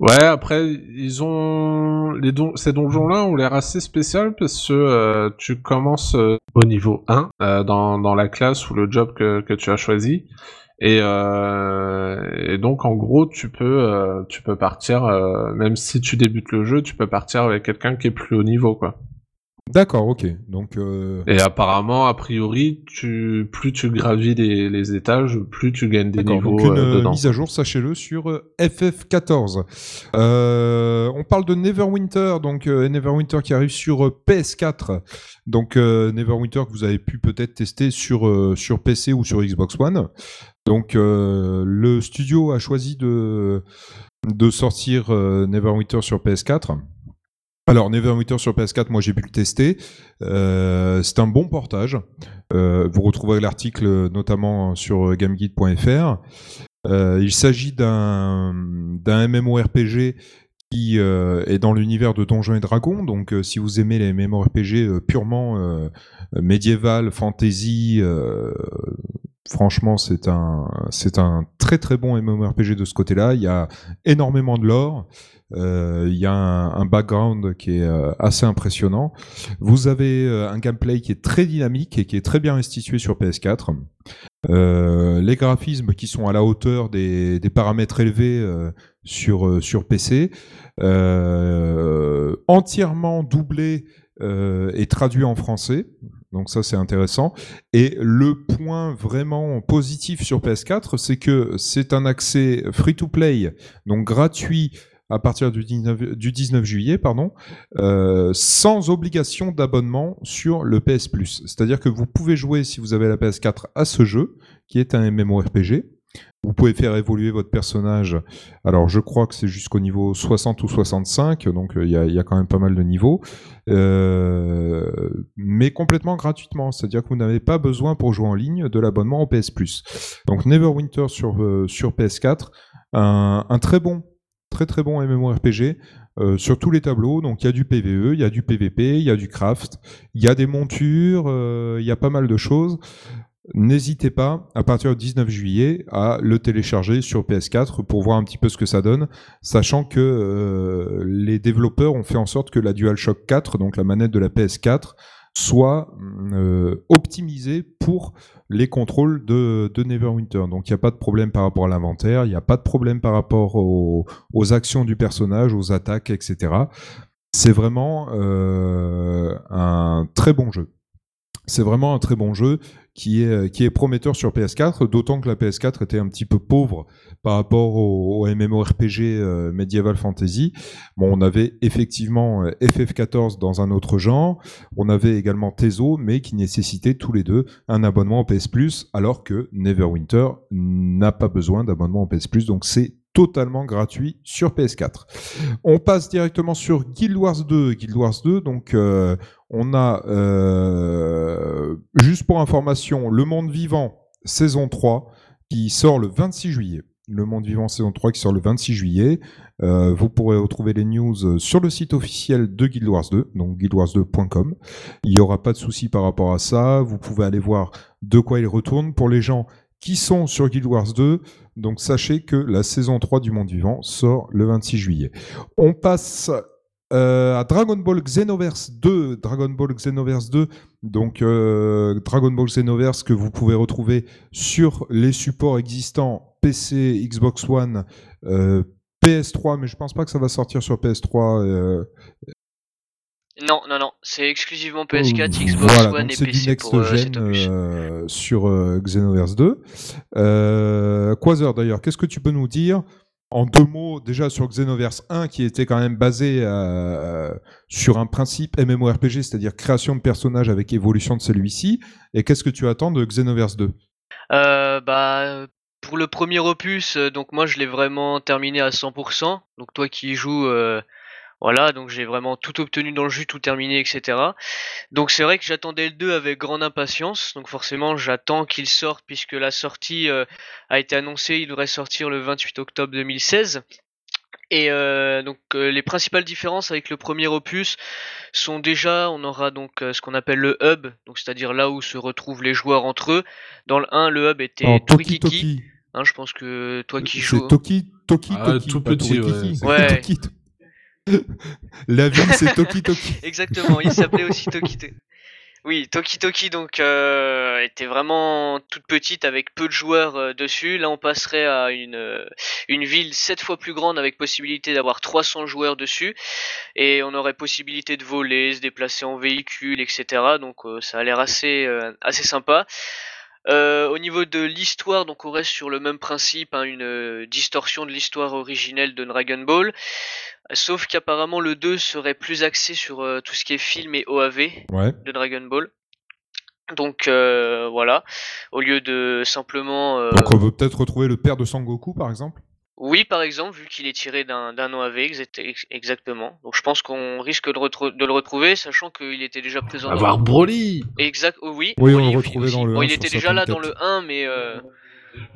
S4: Ouais, après, ils ont ces donjons-là ont l'air assez spéciaux parce que euh, tu commences euh, au niveau 1 euh, dans, la classe ou le job que, que tu as choisi. Et, et donc en gros tu peux tu peux partir même si tu débutes le jeu tu peux partir avec quelqu'un qui est plus haut niveau quoi.
S3: D'accord, ok. Donc, euh...
S4: Et apparemment, a priori, tu, plus tu gravis les, les étages, plus tu gagnes des niveaux
S3: donc une
S4: euh, dedans.
S3: mise à jour, sachez-le, sur euh, FF14. Euh, on parle de Neverwinter, donc euh, Neverwinter qui arrive sur euh, PS4. Donc Neverwinter que vous avez pu peut-être tester sur, sur PC ou sur Xbox One. Donc le studio a choisi de, de sortir Neverwinter sur PS4. Alors Neverwinter sur PS4, moi j'ai pu le tester. Euh, c'est un bon portage. Euh, vous retrouverez l'article notamment sur gameguide.fr. Euh, il s'agit d'un MMORPG qui euh, est dans l'univers de Donjons et Dragons. Donc euh, si vous aimez les MMORPG euh, purement médiéval, fantasy, franchement c'est un très très bon MMORPG de ce côté-là. Il y a énormément de lore. Euh, il y a un, un, background qui est euh, assez impressionnant. Vous avez euh, un gameplay qui est très dynamique et qui est très bien restitué sur PS4. les graphismes qui sont à la hauteur des, des paramètres élevés sur, sur PC, entièrement doublé et traduit en français. Donc ça c'est intéressant. Et le point vraiment positif sur PS4, c'est que c'est un accès free-to-play, donc gratuit à partir du 19, du 19 juillet, pardon, euh, sans obligation d'abonnement sur le PS. C'est-à-dire que vous pouvez jouer, si vous avez la PS4, à ce jeu, qui est un MMORPG. Vous pouvez faire évoluer votre personnage. Alors, je crois que c'est jusqu'au niveau 60 ou 65, donc il y, a, quand même pas mal de niveaux, euh, mais complètement gratuitement. C'est-à-dire que vous n'avez pas besoin pour jouer en ligne de l'abonnement au PS Plus. Donc, Neverwinter sur euh, sur PS4, un, très bon très très bon MMORPG euh, sur tous les tableaux. Donc il y a du PVE, il y a du PVP, il y a du craft, il y a des montures, euh, il y a pas mal de choses. N'hésitez pas, à partir du 19 juillet, à le télécharger sur PS4 pour voir un petit peu ce que ça donne, sachant que euh, les développeurs ont fait en sorte que la DualShock 4, donc la manette de la PS4, soit euh, optimisée pour les contrôles de, de Neverwinter. Donc il n'y a pas de problème par rapport à l'inventaire, il n'y a pas de problème par rapport aux, aux, actions du personnage, aux attaques, etc. C'est vraiment euh, un très bon jeu. C'est vraiment un très bon jeu qui est, est prometteur sur PS4, d'autant que la PS4 était un petit peu pauvre par rapport au, MMORPG euh, Medieval Fantasy. Bon, on avait effectivement euh, FF14 dans un autre genre, on avait également Tezo, mais qui nécessitait tous les deux un abonnement au PS alors que Neverwinter n'a pas besoin d'abonnement au PS donc c'est totalement gratuit sur PS4. On passe directement sur Guild Wars 2. Guild Wars 2, donc euh, on a, euh, juste pour information, Le Monde Vivant, saison 3, qui sort le 26 juillet. Le Monde Vivant saison 3 qui sort le 26 juillet. Euh, vous pourrez retrouver les news sur le site officiel de Guild Wars 2, donc guildwars2.com. Il n'y aura pas de souci par rapport à ça. Vous pouvez aller voir de quoi il retourne. Pour les gens qui sont sur Guild Wars 2, donc sachez que la saison 3 du Monde Vivant sort le 26 juillet. On passe euh, à Dragon Ball Xenoverse 2, Dragon Ball Xenoverse 2, donc euh, Dragon Ball Xenoverse que vous pouvez retrouver sur les supports existants PC, Xbox One, euh, PS3, mais je pense pas que ça va sortir sur PS3.
S5: Non, non, non, c'est exclusivement PS4, Xbox
S3: voilà,
S5: One et
S3: c'est du
S5: PC
S3: next
S5: pour euh,
S3: gen euh, sur euh, Xenoverse 2. Euh, Quasar d'ailleurs, qu'est-ce que tu peux nous dire en deux mots déjà sur Xenoverse 1 qui était quand même basé sur un principe MMORPG, c'est-à-dire création de personnages avec évolution de celui-ci, et qu'est-ce que tu attends de Xenoverse 2
S5: Euh, bah, pour le premier opus, donc moi je l'ai vraiment terminé à 100%. Donc toi qui y joues, euh, voilà, donc j'ai vraiment tout obtenu dans le jus, tout terminé, etc. Donc c'est vrai que j'attendais le 2 avec grande impatience. Donc forcément j'attends qu'il sorte puisque la sortie euh, a été annoncée, il devrait sortir le 28 octobre 2016. Et euh, donc euh, les principales différences avec le premier opus sont déjà, on aura donc euh, ce qu'on appelle le hub, donc c'est-à-dire là où se retrouvent les joueurs entre eux. Dans le 1, le hub était
S3: Toki. Toki.
S5: Hein, je pense que toi qui joues.
S3: Toki, Toki,
S4: Ah,
S3: Toki.
S4: tout petit, ouais,
S3: c'est
S5: Ouais.
S3: Toki, to- La ville, c'est Toki Toki.
S5: Exactement, il s'appelait aussi Toki Toki. Oui, Toki Toki donc euh, était vraiment toute petite avec peu de joueurs euh, dessus. Là, on passerait à une euh, une ville sept fois plus grande avec possibilité d'avoir 300 joueurs dessus et on aurait possibilité de voler, se déplacer en véhicule, etc. Donc ça a l'air assez assez sympa. Euh, au niveau de l'histoire, donc on reste sur le même principe, hein, une euh, distorsion de l'histoire originelle de Dragon Ball. Sauf qu'apparemment le 2 serait plus axé sur euh, tout ce qui est film et OAV
S3: Ouais.
S5: de Dragon Ball. Donc euh, voilà, au lieu de simplement... euh,
S3: Donc on veut peut-être retrouver le père de Sangoku, par exemple?
S5: Oui, par exemple, vu qu'il est tiré d'un d'un OAV, exact- ex- exactement. Donc je pense qu'on risque de, de le retrouver, sachant qu'il était déjà présent dans
S4: Avoir Broly
S5: Exact, oh oui.
S3: Oui, on le retrouvait dans le
S5: Bon,
S3: 1
S5: il était déjà là
S3: 34.
S5: dans le 1, mais... Euh...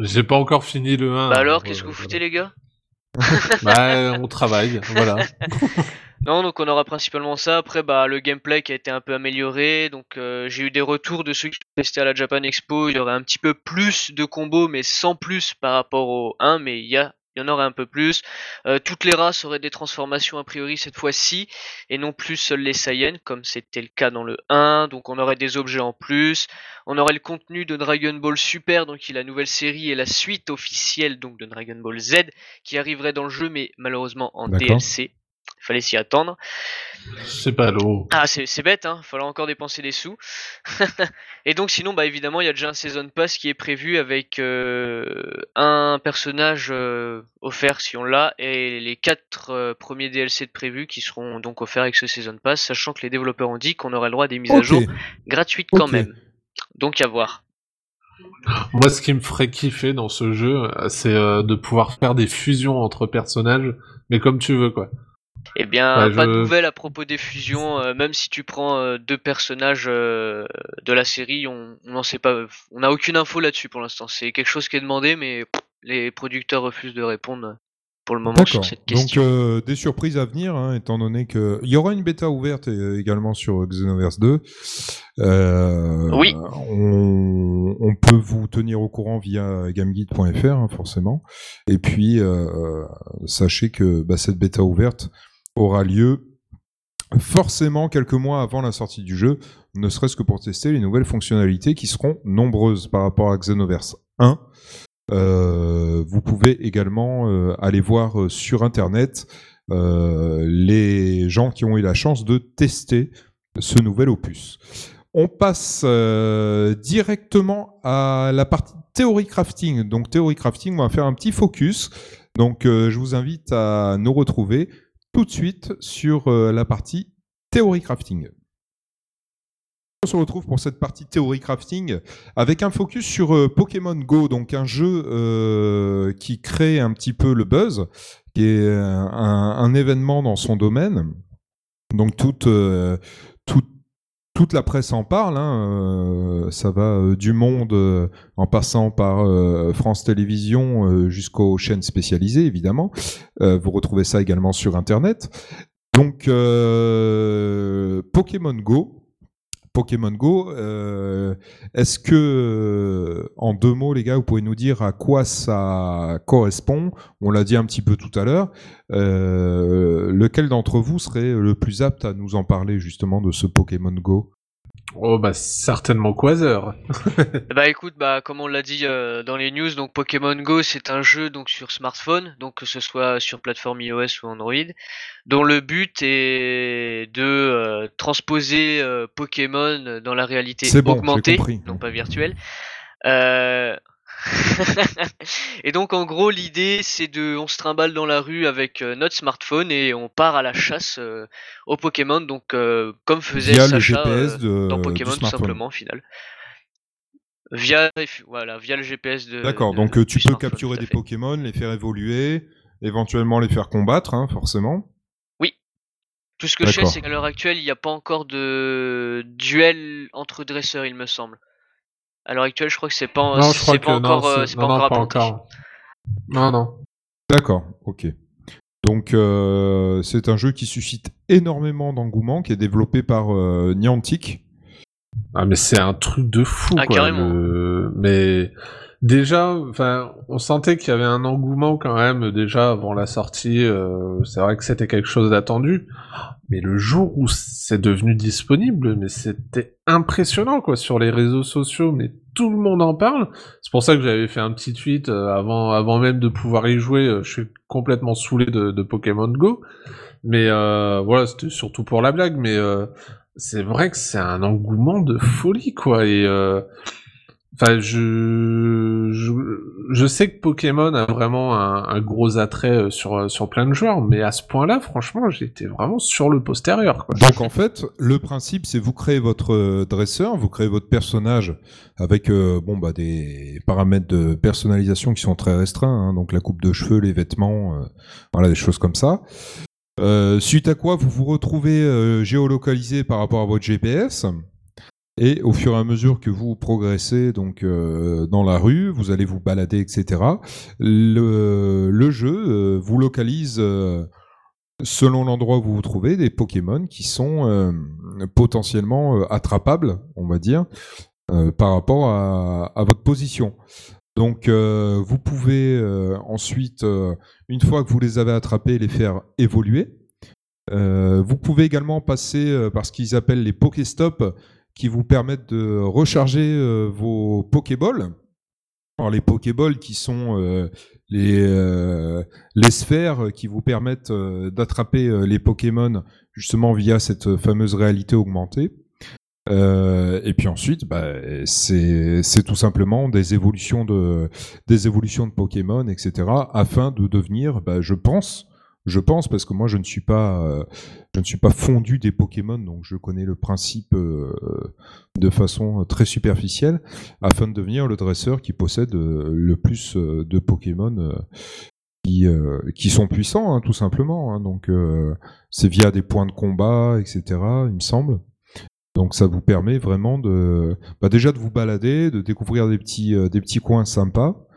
S4: J'ai pas encore fini le 1.
S5: Bah alors, qu'est-ce que vous foutez les gars?
S4: Bah, on travaille, voilà.
S5: Non, donc on aura principalement ça. Après, bah, le gameplay qui a été un peu amélioré. Donc, euh, j'ai eu des retours de ceux qui sont restés à la Japan Expo. Il y aurait un petit peu plus de combos, mais sans plus par rapport au 1. Mais il y a, il y en aurait un peu plus. Euh, toutes les races auraient des transformations a priori cette fois-ci, et non plus seuls les Saiyans, comme c'était le cas dans le 1. Donc, on aurait des objets en plus. On aurait le contenu de Dragon Ball Super, donc qui est la nouvelle série et la suite officielle donc de Dragon Ball Z, qui arriverait dans le jeu, mais malheureusement en. DLC. Il fallait s'y attendre.
S4: C'est pas l'eau.
S5: Ah, c'est bête, hein. Falloir encore dépenser des sous. et donc, sinon, bah évidemment, il y a déjà un season pass qui est prévu avec euh, un personnage euh, offert si on l'a et les quatre euh, premiers DLC de prévus qui seront donc offerts avec ce season pass, sachant que les développeurs ont dit qu'on aurait le droit à des mises à jour gratuites quand même. Donc à voir.
S4: Moi, ce qui me ferait kiffer dans ce jeu, c'est de pouvoir faire des fusions entre personnages, mais comme tu veux, quoi.
S5: Eh bien,
S4: Ouais,
S5: pas de nouvelles à propos des fusions. euh, même si tu prends euh, deux personnages euh, de la série, on n'en sait pas. On n'a aucune info là-dessus pour l'instant. C'est quelque chose qui est demandé, mais pff, les producteurs refusent de répondre pour le moment sur cette
S3: Donc
S5: question.
S3: euh, des surprises à venir, hein, étant donné que il y aura une bêta ouverte également sur Xenoverse 2. Euh,
S5: Oui.
S3: On, on peut vous tenir au courant via gameguide.fr hein, forcément. Et puis sachez que bah, cette bêta ouverte aura lieu forcément quelques mois avant la sortie du jeu, ne serait-ce que pour tester les nouvelles fonctionnalités qui seront nombreuses par rapport à Xenoverse 1. Euh, vous pouvez également euh, aller voir euh, sur internet les gens qui ont eu la chance de tester ce nouvel opus. On passe directement à la partie théorie crafting. Donc théorie crafting, on va faire un petit focus. Donc je vous invite à nous retrouver tout de suite sur euh, la partie théorie crafting. On se retrouve pour cette partie théorie crafting avec un focus sur euh, Pokémon Go, donc un jeu euh, qui crée un petit peu le buzz, qui est un, événement dans son domaine. Donc toute, toute, toute la presse en parle, hein, euh, ça va euh, du monde euh, en passant par France Télévisions jusqu'aux chaînes spécialisées, évidemment. Vous retrouvez ça également sur Internet. Donc Pokémon Go, Pokémon Go. euh, Est-ce que, euh, en deux mots, les gars, vous pouvez nous dire à quoi ça correspond? On l'a dit un petit peu tout à l'heure. Euh, lequel d'entre vous serait le plus apte à nous en parler justement de ce Pokémon Go?
S4: Oh, bah, certainement Quasar.
S5: Bah écoute, bah comme on l'a dit euh, dans les news, donc Pokémon Go c'est un jeu donc sur smartphone, donc que ce soit sur plateforme iOS ou Android, dont le but est de euh, transposer euh, Pokémon dans la réalité
S3: bon,
S5: augmentée, non pas virtuelle. Euh... et donc en gros l'idée c'est de on se trimballe dans la rue avec euh, notre smartphone et on part à la chasse euh, aux Pokémon donc euh, comme faisait
S3: Via le GPS de,
S5: dans Pokémon tout simplement au final. Via voilà via le GPS de
S3: D'accord, donc tu peux capturer des. Pokémon, les faire évoluer, éventuellement les faire combattre, hein, forcément.
S5: Tout ce que je sais c'est qu'à l'heure actuelle il n'y a pas encore de duel entre dresseurs il me semble. À l'heure actuelle je crois que c'est pas
S4: non, je crois que
S5: pas
S4: non,
S5: encore euh,
S4: c'est- non,
S5: pas
S4: non,
S5: encore
S4: pas encore. Non, non.
S3: D'accord, ok. Donc euh, c'est un jeu qui suscite énormément d'engouement, qui est développé par euh, Niantic.
S4: Ah, mais c'est un truc de fou,
S5: Ah,
S4: quoi.
S5: carrément.
S4: le- Mais déjà, enfin, on sentait qu'il y avait un engouement quand même déjà avant la sortie. euh, c'est vrai que c'était quelque chose d'attendu, mais le jour où c'est devenu disponible, mais c'était impressionnant quoi sur les réseaux sociaux. Mais tout le monde en parle. C'est pour ça que j'avais fait un petit tweet euh, avant, avant même de pouvoir y jouer. euh, je suis complètement saoulé de, Pokémon Go, mais voilà, c'était surtout pour la blague. Mais c'est vrai que c'est un engouement de folie quoi Enfin, je, je, je sais que Pokémon a vraiment un, gros attrait euh, sur, sur plein de joueurs, mais à ce point-là, franchement, j'étais vraiment sur le postérieur.
S3: Donc en fait, le principe, c'est vous créez votre euh, dresseur, vous créez votre personnage avec euh, bon bah des paramètres de personnalisation qui sont très restreints, hein, donc la coupe de cheveux, les vêtements, euh, voilà des choses comme ça. Euh, suite à quoi vous vous retrouvez euh, géolocalisé par rapport à votre GPS. Et au fur et à mesure que vous progressez donc euh, dans la rue, vous allez vous balader, etc. Le, jeu euh, vous localise euh, selon l'endroit où vous vous trouvez des Pokémon qui sont potentiellement attrapables, on va dire, par rapport à, à votre position. Donc vous pouvez ensuite, une fois que vous les avez attrapés, les faire évoluer. Vous pouvez également passer par ce qu'ils appellent les Pokéstops, qui vous permettent de recharger euh, vos Pokéballs. Alors les Pokéballs qui sont euh, les, euh, les sphères qui vous permettent d'attraper les Pokémon justement via cette fameuse réalité augmentée. Et puis ensuite, bah, c'est c'est tout simplement des évolutions de des évolutions de Pokémon, etc. afin de devenir, bah, je pense, je pense parce que moi je ne suis pas euh, je ne suis pas fondu des Pokémon, donc je connais le principe euh, de façon très superficielle, afin de devenir le dresseur qui possède euh, le plus de Pokémon qui, qui sont puissants, hein, tout simplement. hein. donc c'est via des points de combat, etc. Il me semble. Donc ça vous permet vraiment de bah, déjà de vous balader, de découvrir des petits des petits coins sympas,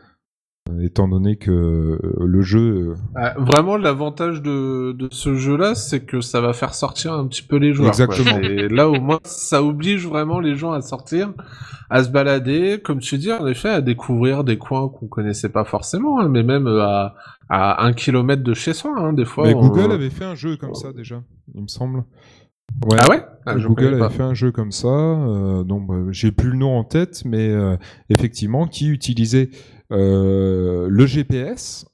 S3: étant donné que euh, le jeu
S4: Euh, vraiment, l'avantage de, de ce jeu-là, c'est que ça va faire sortir un petit peu les joueurs. quoi.
S3: Exactement.
S4: Et là, au moins, ça oblige vraiment les gens à sortir, à se balader, comme tu dis, en effet, à découvrir des coins qu'on connaissait pas forcément, hein, mais même à, à un kilomètre de chez soi, hein, des fois.
S3: Mais
S4: on-
S3: Google avait fait un jeu comme ça déjà, il me semble. Ouais.
S4: Ah ouais? Ah,
S3: Google avait fait un jeu comme ça, euh, donc bah, j'ai plus le nom en tête, mais euh, effectivement, qui utilisait le GPS.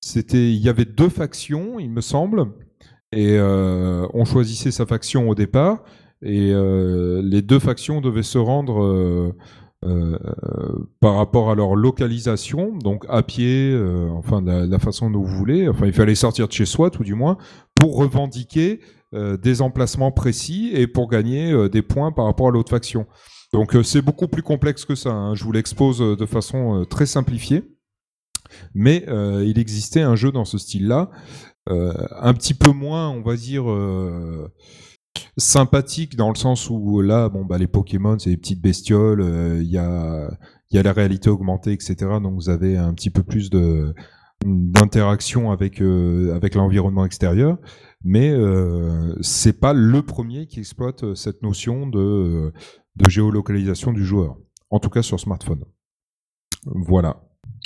S3: C'était, il y avait deux factions, il me semble, et euh, on choisissait sa faction au départ, et euh, les deux factions devaient se rendre euh, euh, par rapport à leur localisation, donc à pied, euh, enfin la, la façon dont vous voulez. Enfin, il fallait sortir de chez soi, tout du moins, pour revendiquer euh, des emplacements précis et pour gagner euh, des points par rapport à l'autre faction. Donc euh, c'est beaucoup plus complexe que ça. hein. Je vous l'expose euh, de façon euh, très simplifiée. Mais il existait un jeu dans ce style-là, un petit peu moins, on va dire, sympathique dans le sens où là, bon, bah, les Pokémon, c'est des petites bestioles, il y, a, y a la réalité augmentée, etc. Donc vous avez un petit peu plus de d'interaction avec avec l'environnement extérieur, mais c'est pas le premier qui exploite cette notion de de géolocalisation du joueur, en tout cas sur smartphone. Voilà.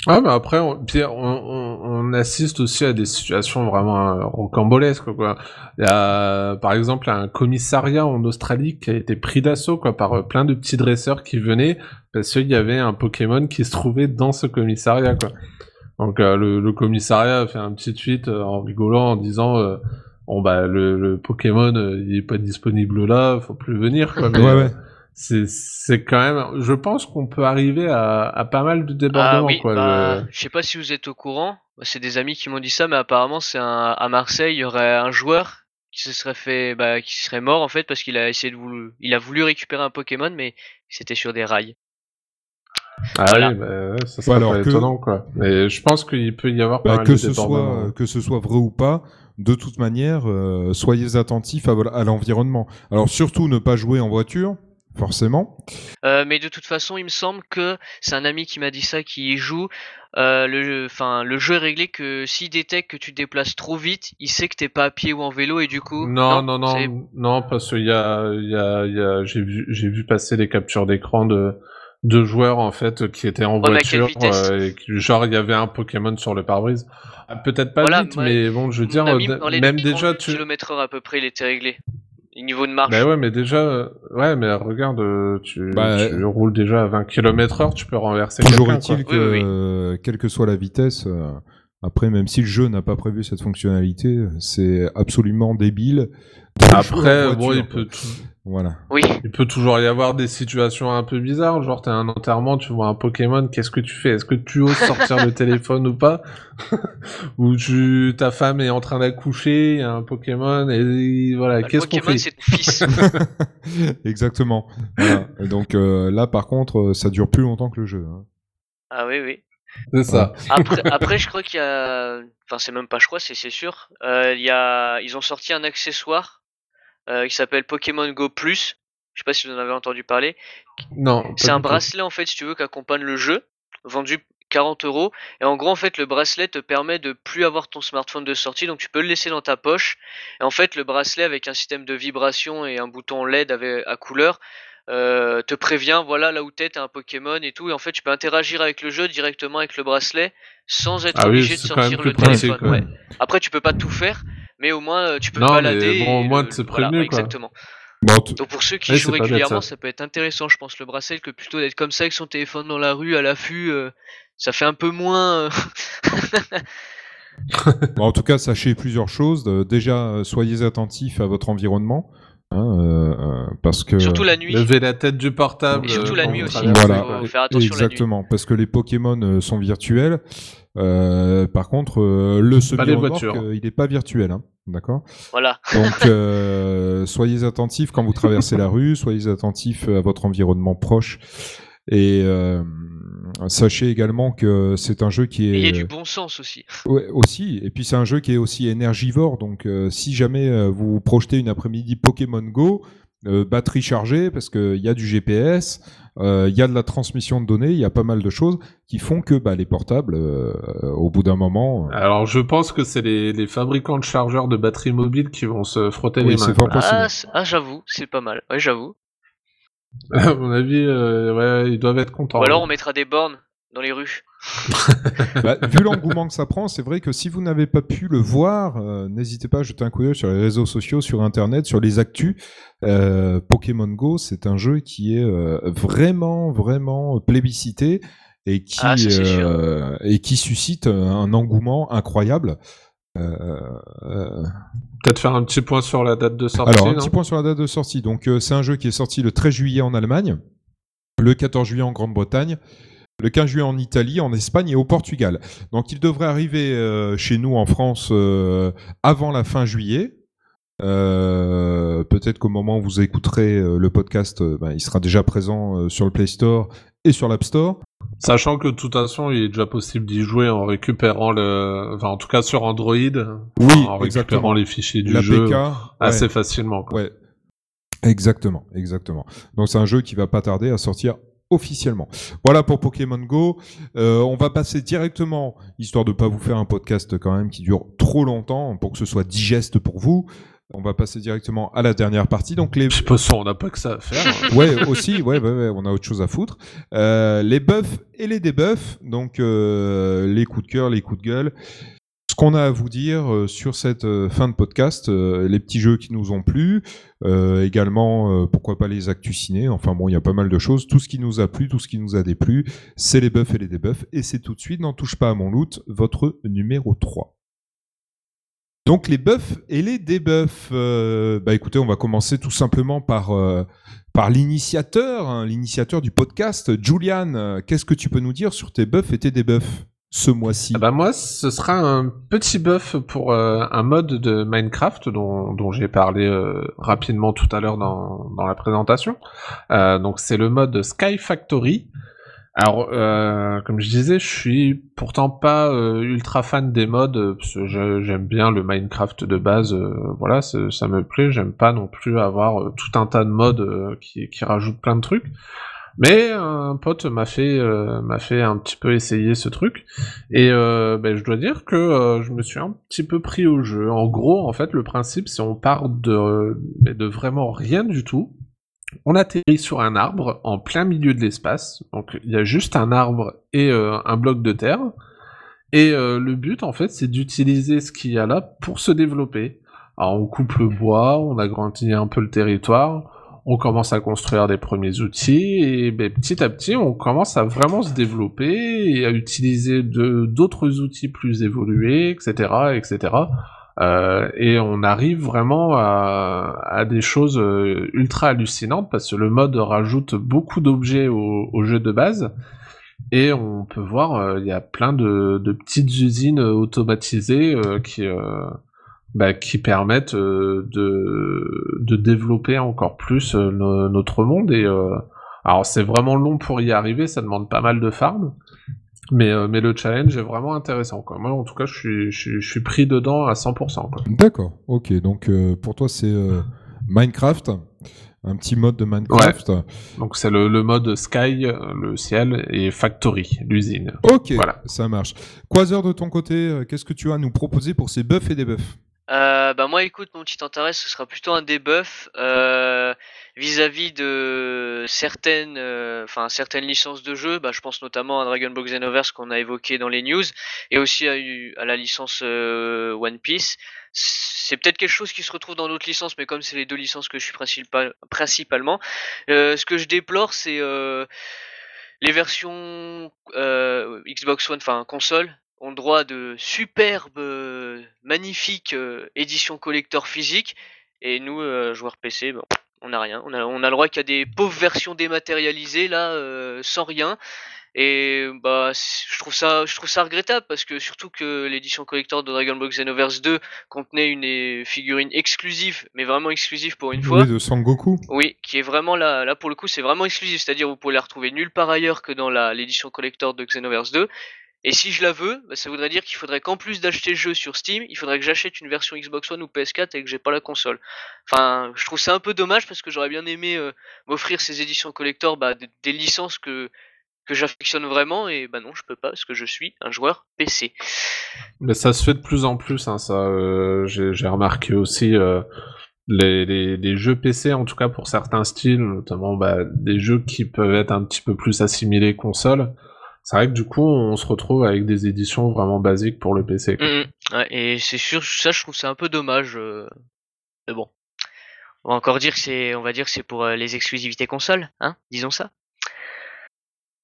S4: Ah, mais après, on, puis on, on, on assiste aussi à des situations vraiment euh, rocambolesques, quoi. Il y a, par exemple, un commissariat en Australie qui a été pris d'assaut, quoi, par euh, plein de petits dresseurs qui venaient parce qu'il y avait un Pokémon qui se trouvait dans ce commissariat, quoi. Donc, euh, le, le commissariat a fait un petit tweet euh, en rigolant, en disant, euh, bon, bah, le, le Pokémon, il est pas disponible là, faut plus venir, quoi. Mais,
S3: Ouais, ouais.
S4: C'est, c'est quand même, je pense qu'on peut arriver à, à pas mal de débordements,
S5: Ah oui,
S4: quoi.
S5: bah, je sais pas si vous êtes au courant, c'est des amis qui m'ont dit ça, mais apparemment c'est un, à Marseille, il y aurait un joueur qui se serait fait, bah, qui serait mort en fait parce qu'il a essayé de voulu, il a voulu récupérer un Pokémon, mais c'était sur des rails.
S4: Ah
S5: Voilà.
S4: oui, bah, ça serait
S3: alors
S4: pas
S3: que-
S4: étonnant, quoi. Mais je pense qu'il peut y avoir pas
S3: Bah,
S4: mal
S3: que
S4: de
S3: ce soit
S4: débordements.
S3: euh, que ce soit vrai ou pas, de toute manière, euh, soyez attentifs à, à l'environnement. Alors surtout ne pas jouer en voiture, forcément.
S5: Euh, mais de toute façon, il me semble que c'est un ami qui m'a dit ça, qui y joue. Euh, le, enfin, le jeu est réglé que s'il détecte que tu te déplaces trop vite, il sait que t'es pas à pied ou en vélo et du coup.
S4: Non, non, non, non, parce qu'il y a, il y a, il y a, j'ai vu, j'ai vu passer des captures d'écran de, deux joueurs en fait qui étaient en
S5: à quelle
S4: voiture euh, et qui- genre il y avait un Pokémon sur le pare-brise. Ah, Peut-être pas
S5: Voilà,
S4: vite,
S5: ouais.
S4: mais bon, je veux dire, euh,
S5: les
S4: même déjà tu.
S5: heure à peu près, il était réglé. Et niveau de marche.
S4: Bah ouais, mais déjà, euh, ouais, mais regarde, euh, tu,
S3: Bah,
S4: tu roules déjà à 20 km heure, tu peux renverser
S3: Toujours
S4: quelqu'un.
S3: est-il
S4: quoi.
S3: que,
S5: Oui, oui, oui.
S3: euh, quelle que soit la vitesse, euh, après, même si le jeu n'a pas prévu cette fonctionnalité, c'est absolument débile.
S4: Après, bon,
S3: voiture,
S4: il peut,
S3: Voilà.
S5: Oui.
S4: il peut toujours y avoir des situations un peu bizarres, genre t'as un enterrement, tu vois un Pokémon, qu'est-ce que tu fais? Est-ce que tu oses sortir le téléphone ou pas? Ou tu, ta femme est en train d'accoucher, il y a un Pokémon, et voilà,
S5: Bah,
S4: qu'est-ce qu'on
S5: Pokémon,
S4: fait?
S5: c'est ton fils.
S3: Exactement. Voilà. Donc euh, là, par contre, euh, ça dure plus longtemps que le jeu. hein.
S5: ah oui, oui.
S4: C'est ça.
S5: Après, après, je crois qu'il y a, enfin, c'est même pas, je crois, c'est c'est sûr. Euh, il y a, ils ont sorti un accessoire euh, qui s'appelle Pokémon Go Plus. Je sais pas si vous en avez entendu parler.
S4: Non.
S5: C'est un bracelet en fait, si tu veux, qui accompagne le jeu, vendu 40 euros. Et en gros, en fait, le bracelet te permet de plus avoir ton smartphone de sortie, donc tu peux le laisser dans ta poche. Et en fait, le bracelet avec un système de vibration et un bouton LED avec, à couleur euh, te prévient, voilà, là où t'es, t'as un Pokémon et tout. Et en fait, tu peux interagir avec le jeu directement avec le bracelet sans être
S4: Ah oui,
S5: obligé de sortir le téléphone.
S4: ouais.
S5: Après, tu peux pas tout faire, mais au moins euh, tu peux
S4: Non,
S5: te
S4: mais
S5: balader.
S4: bon, au moins,
S5: voilà,
S4: prévenu, quoi.
S5: Exactement.
S3: Bon,
S5: Donc pour ceux qui
S4: Ouais,
S5: jouent
S4: bête,
S5: régulièrement,
S4: ça.
S5: ça. peut être intéressant, je pense, le bracelet, que plutôt d'être comme ça avec son téléphone dans la rue, à l'affût, euh, ça fait un peu moins... euh,
S3: bon, en tout cas, sachez plusieurs choses. Déjà, soyez attentifs à votre environnement. hein, euh, parce que
S5: Surtout la nuit.
S4: Lever la tête du portable.
S5: Et surtout
S4: euh,
S5: la nuit aussi.
S4: traversez,
S3: Voilà.
S5: Faut faire attention la nuit.
S3: Exactement, parce que les Pokémon sont virtuels. Euh, par contre, euh, le semi-remorque, euh, il n'est pas virtuel, hein, d'accord
S5: Voilà.
S3: Donc, euh, soyez attentifs quand vous traversez la rue, soyez attentifs à votre environnement proche. Et euh, sachez également que c'est un jeu qui
S5: Et il y a
S3: est
S5: du bon sens aussi.
S3: Ouais, aussi. Et puis c'est un jeu qui est aussi énergivore. Donc euh, si jamais vous vous projetez une après-midi Pokémon Go, euh, batterie chargée, parce qu'il y a du GPS, euh, il y a de la transmission de données, il y a pas mal de choses qui font que bah, les portables, euh, au bout d'un moment, euh,
S4: Alors, je pense que c'est les, les fabricants de chargeurs de batteries mobiles qui vont se frotter
S3: Oui,
S4: les mains.
S5: Ah, ah, j'avoue, c'est pas mal. Ouais, j'avoue.
S4: À mon avis, euh, ouais, ils doivent être contents.
S5: Ou alors on mettra des bornes dans les rues.
S3: Bah, vu l'engouement que ça prend, c'est vrai que si vous n'avez pas pu le voir, euh, n'hésitez pas à jeter un coup d'œil sur les réseaux sociaux, sur Internet, sur les actus. Euh, Pokémon Go, c'est un jeu qui est euh, vraiment, vraiment plébiscité et qui,
S5: Ah, ça,
S3: euh, et qui suscite un engouement incroyable. Euh, euh,
S4: Peut-être faire un petit point sur la date de sortie.
S3: alors, un petit point sur la date de sortie. Donc, euh, c'est un jeu qui est sorti le 13 juillet en Allemagne, le 14 juillet en Grande-Bretagne, le 15 juillet en Italie, en Espagne et au Portugal. Donc, il devrait arriver euh, chez nous en France euh, avant la fin juillet. Euh, Peut-être qu'au moment où vous écouterez le podcast, ben, il sera déjà présent sur le Play Store et sur l'App Store.
S4: Sachant que de toute façon, il est déjà possible d'y jouer en récupérant le, enfin en tout cas sur Android,
S3: Oui,
S4: en récupérant
S3: exactement.
S4: les fichiers du
S3: La
S4: jeu
S3: PK,
S4: assez
S3: ouais.
S4: facilement. quoi.
S3: Ouais, exactement, exactement. Donc c'est un jeu qui va pas tarder à sortir officiellement. Voilà pour Pokémon Go. Euh, on va passer directement, histoire de pas vous faire un podcast quand même qui dure trop longtemps pour que ce soit digeste pour vous. On va passer directement à la dernière partie. Donc les
S4: Je sais pas si on n'a pas que ça à faire.
S3: ouais, aussi, ouais, ouais, ouais, on a autre chose à foutre. Euh, les buffs et les debuffs, donc euh, les coups de cœur, les coups de gueule. Ce qu'on a à vous dire euh, sur cette euh, fin de podcast, euh, les petits jeux qui nous ont plu, également, pourquoi pas les actus ciné, enfin bon, il y a pas mal de choses. Tout ce qui nous a plu, tout ce qui nous a déplu, c'est les buffs et les debuffs. Et c'est tout de suite, n'en touche pas à mon loot, votre numéro 3. Donc les buffs et les debuffs. Euh, bah écoutez, on va commencer tout simplement par par l'initiateur, hein, l'initiateur du podcast, Julian. Qu'est-ce que tu peux nous dire sur tes buffs et tes debuffs? Ce mois-ci
S4: Ah bah moi, ce sera un petit buff pour euh, un mode de Minecraft dont, j'ai parlé euh, rapidement tout à l'heure dans, dans la présentation. Euh, donc c'est le mode Sky Factory. Alors, comme je disais, je suis pourtant pas ultra fan des modes, j'aime bien le Minecraft de base, voilà, ça me plaît, j'aime pas non plus avoir tout un tas de modes qui rajoutent plein de trucs. Mais un pote m'a fait euh, m'a fait un petit peu essayer ce truc et euh, ben, je dois dire que euh, je me suis un petit peu pris au jeu. En gros, en fait, le principe c'est on part de de vraiment rien du tout. on atterrit sur un arbre en plein milieu de l'espace. Donc il y a juste un arbre et euh, un bloc de terre. Et euh, le but, en fait, c'est d'utiliser ce qu'il y a là pour se développer. Alors on coupe le bois, on agrandit un peu le territoire, on commence à construire des premiers outils, et ben, petit à petit, on commence à vraiment se développer et à utiliser d'autres outils plus évolués, etc., etc. Euh, et on arrive vraiment à, des choses euh, ultra hallucinantes parce que le mode rajoute beaucoup d'objets au, jeu de base. Et on peut voir, euh, il y a plein de, petites usines automatisées qui, bah, qui permettent de, de développer encore plus notre monde. Et alors c'est vraiment long pour y arriver, ça demande pas mal de farm. Mais, euh, mais le challenge est vraiment intéressant. Quoi. Moi, en tout cas, je suis, je, je suis pris dedans à 100%.
S3: D'accord, ok. Donc, euh, pour toi, c'est euh, Minecraft un petit mode de Minecraft.
S4: Donc c'est le, le, mode Sky, le ciel, et Factory, l'usine.
S3: Ok, voilà. ça marche. Quasar, de ton côté, qu'est-ce que tu as à nous proposer pour ces buffs et des buffs?
S5: Euh, bah moi écoute mon petit intérêt ce sera plutôt un debuff euh, vis-à-vis de certaines euh, enfin certaines licences de jeu bah je pense notamment à Dragon Ball Xenoverse qu'on a évoqué dans les news et aussi à, la licence euh, One Piece. C'est peut-être quelque chose qui se retrouve dans d'autres licences mais comme c'est les deux licences que je suis principal, principalement ce que je déplore c'est les versions Xbox One enfin console ont droit de superbes, euh, magnifiques euh, éditions collector physiques. Et nous, euh, joueurs PC, bon, on n'a rien. On a, on a le droit qu'il y a des pauvres versions dématérialisées là, sans rien. Et bah, je trouve ça, je trouve ça regrettable parce que surtout que l'édition collector de Dragon Ball Xenoverse 2 contenait une figurine exclusive, mais vraiment exclusive pour une fois.
S3: De Sangoku.
S5: Oui, qui est vraiment là, là pour le coup, c'est vraiment exclusif, c'est-à-dire vous pouvez la retrouver nulle part ailleurs que dans l'édition collector de Xenoverse 2. Et si je la veux, bah, ça voudrait dire qu'il faudrait qu'en plus d'acheter le jeu sur Steam, il faudrait que j'achète une version Xbox One ou PS4 et que j'ai pas la console. Enfin, je trouve ça un peu dommage parce que j'aurais bien aimé euh, m'offrir ces éditions collector, bah, des, licences que que j'affectionne vraiment et bah non, je peux pas parce que je suis un joueur PC.
S4: Mais ça se fait de plus en plus, hein, ça. Euh, j'ai remarqué aussi. Euh, les, les, jeux PC, en tout cas pour certains styles, notamment bah, des jeux qui peuvent être un petit peu plus assimilés console, c'est vrai que du coup, on se retrouve avec des éditions vraiment basiques pour le PC.
S5: Mmh, mmh. ouais, et c'est sûr, ça, je trouve c'est un peu dommage. Euh, mais bon, on va encore dire que c'est, on va dire que c'est pour euh, les exclusivités consoles, hein, disons ça.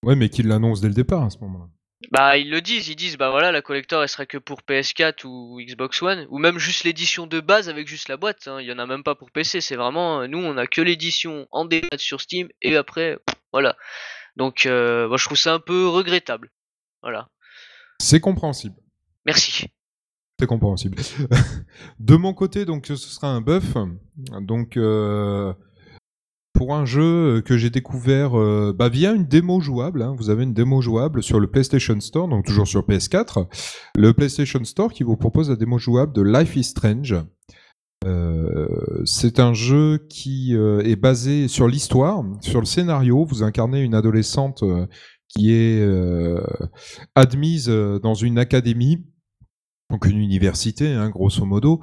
S3: Ouais, mais qu'ils l'annoncent dès le départ à ce moment-là.
S5: Bah ils le disent, ils disent bah voilà la collector elle serait que pour PS4 ou Xbox One ou même juste l'édition de base avec juste la boîte, hein. il y en a même pas pour PC, c'est vraiment nous on a que l'édition en démat sur Steam et après voilà. Donc, euh, moi, je trouve ça un peu regrettable. Voilà.
S3: C'est compréhensible.
S5: Merci.
S3: C'est compréhensible. de mon côté, donc, ce sera un buff. Donc, euh, pour un jeu que j'ai découvert euh, bah, via une démo jouable. Hein. Vous avez une démo jouable sur le PlayStation Store, donc toujours sur PS4. Le PlayStation Store qui vous propose la démo jouable de Life is Strange. Euh, c'est un jeu qui euh, est basé sur l'histoire, sur le scénario. Vous incarnez une adolescente euh, qui est admise dans une académie, donc une université, hein, grosso modo,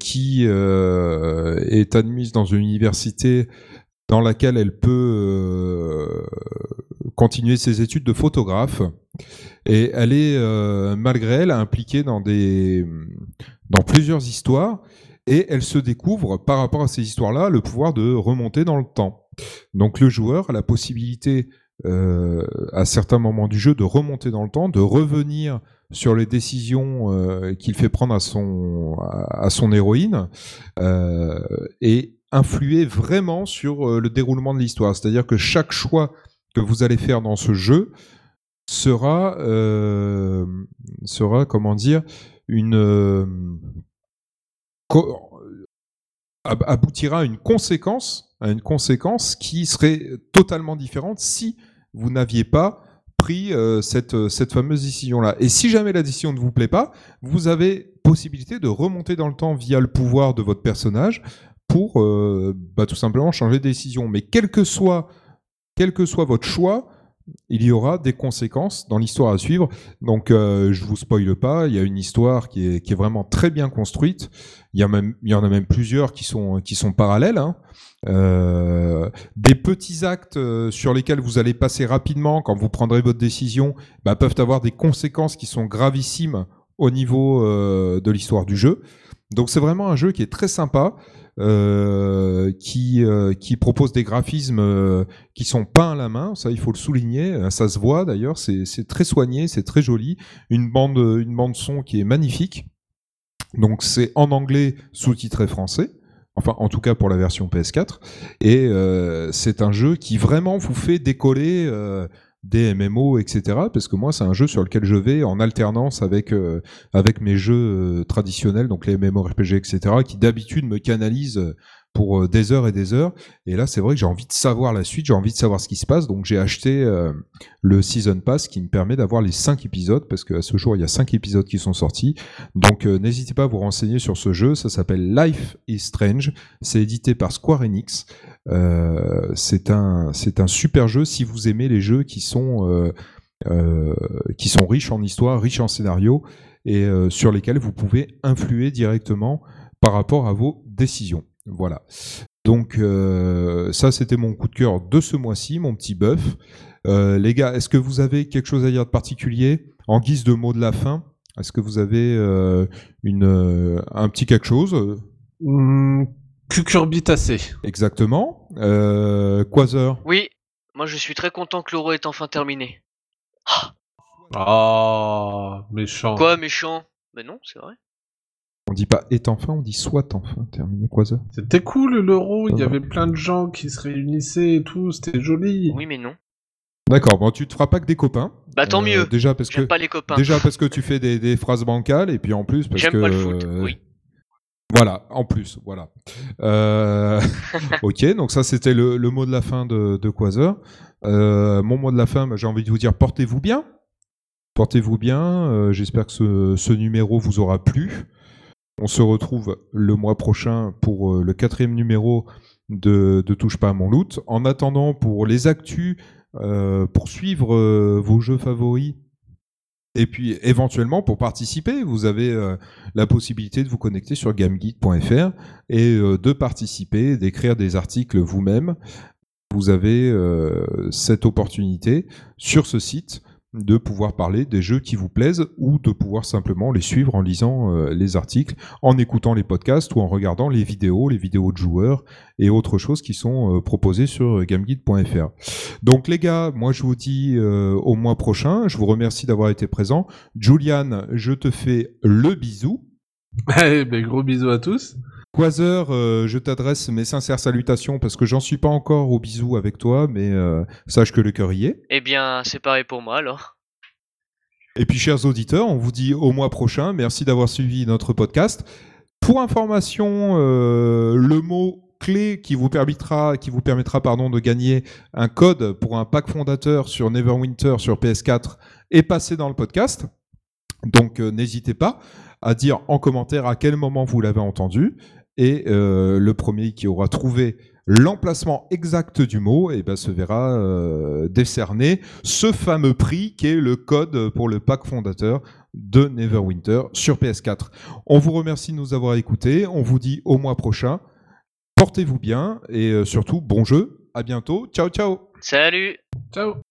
S3: qui est admise dans une université dans laquelle elle peut continuer ses études de photographe. Et elle est, malgré elle, impliquée dans des dans plusieurs histoires et elle se découvre par rapport à ces histoires-là le pouvoir de remonter dans le temps. Donc le joueur a la possibilité euh, à certains moments du jeu de remonter dans le temps, de revenir sur les décisions euh, qu'il fait prendre à son héroïne euh, et influer vraiment sur le déroulement de l'histoire. C'est-à-dire que chaque choix que vous allez faire dans ce jeu sera sera comment dire une aboutira à une conséquence, à qui serait totalement différente si vous n'aviez pas pris euh, cette, cette fameuse décision-là. Et si jamais la décision ne vous plaît pas, vous avez possibilité de remonter dans le temps via le pouvoir de votre personnage pour euh, bah, tout simplement changer de décision. Mais quel que soit, quel que soit votre choix, il y aura des conséquences dans l'histoire à suivre. Donc, euh, je vous spoile pas. Il y a une histoire qui est, vraiment très bien construite. Il y, en a même plusieurs qui sont, qui sont parallèles. Hein. Euh, des petits actes euh, sur lesquels vous allez passer rapidement quand vous prendrez votre décision bah, peuvent avoir des conséquences qui sont gravissimes au niveau euh, de l'histoire du jeu. Donc c'est vraiment un jeu qui est très sympa. Euh, qui, euh, qui propose des graphismes euh, qui sont peints à la main, ça il faut le souligner, ça se voit d'ailleurs, c'est très soigné, c'est très joli, une bande, une bande son qui est magnifique, donc c'est en anglais sous-titré français, enfin en tout cas pour la version PS4, et c'est un jeu qui vraiment vous fait décoller des MMO, etc. Parce que moi, c'est un jeu sur lequel je vais en alternance avec euh, avec mes jeux euh, traditionnels, donc les MMORPG, etc. Qui d'habitude me canalisent pour euh, des heures et des heures. Et là, c'est vrai que j'ai envie de savoir la suite, j'ai envie de savoir ce qui se passe. Donc j'ai acheté le Season Pass qui me permet d'avoir les 5 épisodes, parce qu'à ce jour, il y a 5 épisodes qui sont sortis. Donc n'hésitez pas à vous renseigner sur ce jeu. Ça s'appelle Life is Strange. C'est édité par Square Enix. Euh, c'est un, c'est un super jeu si vous aimez les jeux qui sont, euh, euh, qui sont riches en histoire, riches en scénario et sur lesquels vous pouvez influer directement par rapport à vos décisions. Voilà. Donc ça, c'était mon coup de cœur de ce mois-ci, mon petit bœuf. les gars, est-ce que vous avez quelque chose à dire de particulier en guise de mot de la fin? Est-ce que vous avez une, un petit quelque chose?
S4: Mmh, Cucurbitacé.
S3: Exactement. Euh, Quasar.
S5: Oui, moi je suis très content que l'euro est enfin terminé.
S4: Ah, méchant.
S5: Quoi, méchant? Ben non, c'est vrai.
S3: On dit pas est enfin, on dit soit enfin terminé, Quasar.
S4: C'était cool l'euro, il y avait plein de gens qui se réunissaient et tout, c'était joli.
S5: Oui, mais non.
S3: D'accord, bon, tu te feras pas que des copains.
S5: Bah tant
S3: Euh,
S5: mieux.
S3: Déjà parce que
S5: J'aime pas les copains.
S3: déjà parce que tu fais des, des phrases bancales et puis en plus parce
S5: J'aime
S3: que
S5: pas le foot,
S3: euh,
S5: oui.
S3: Voilà, en plus, voilà. Euh, ok, donc ça c'était le, mot de la fin de, de. Euh, mon mot de la fin, bah, j'ai envie de vous dire portez-vous bien. Portez-vous bien. euh, J'espère que ce, numéro vous aura plu. On se retrouve le mois prochain pour le quatrième numéro de, de Touche pas à mon loot. En attendant, pour les actus, pour suivre vos jeux favoris, et puis éventuellement pour participer, vous avez euh, la possibilité de vous connecter sur gamegeek.fr et euh, de participer, d'écrire des articles vous-même. Vous avez euh, cette opportunité sur ce site de pouvoir parler des jeux qui vous plaisent ou de pouvoir simplement les suivre en lisant euh, les articles, en écoutant les podcasts ou en regardant les vidéos, les vidéos de joueurs et autres choses qui sont euh, proposées sur euh, gameguide.fr. Donc les gars, moi je vous dis au mois prochain, je vous remercie d'avoir été présent. Julian, je te fais le bisou.
S4: Eh ben, gros bisous à tous.
S3: Quasar, euh, je t'adresse mes sincères salutations parce que j'en suis pas encore au bisou avec toi, mais euh, sache que le cœur y est.
S5: Eh bien, c'est pareil pour moi alors.
S3: Et puis, chers auditeurs, on vous dit au mois prochain. Merci d'avoir suivi notre podcast. Pour information, euh, le mot clé qui vous permettra, qui vous permettra pardon, de gagner un code pour un pack fondateur sur Neverwinter sur PS4 est passé dans le podcast. Donc, n'hésitez pas à dire en commentaire à quel moment vous l'avez entendu. Et euh, le premier qui aura trouvé l'emplacement exact du mot eh ben, se verra euh, décerner ce fameux prix qui est le code pour le pack fondateur de Neverwinter sur PS4. On vous remercie de nous avoir écoutés. On vous dit au mois prochain. Portez-vous bien et euh, surtout bon jeu. À bientôt. Ciao ciao.
S5: Salut
S4: Ciao.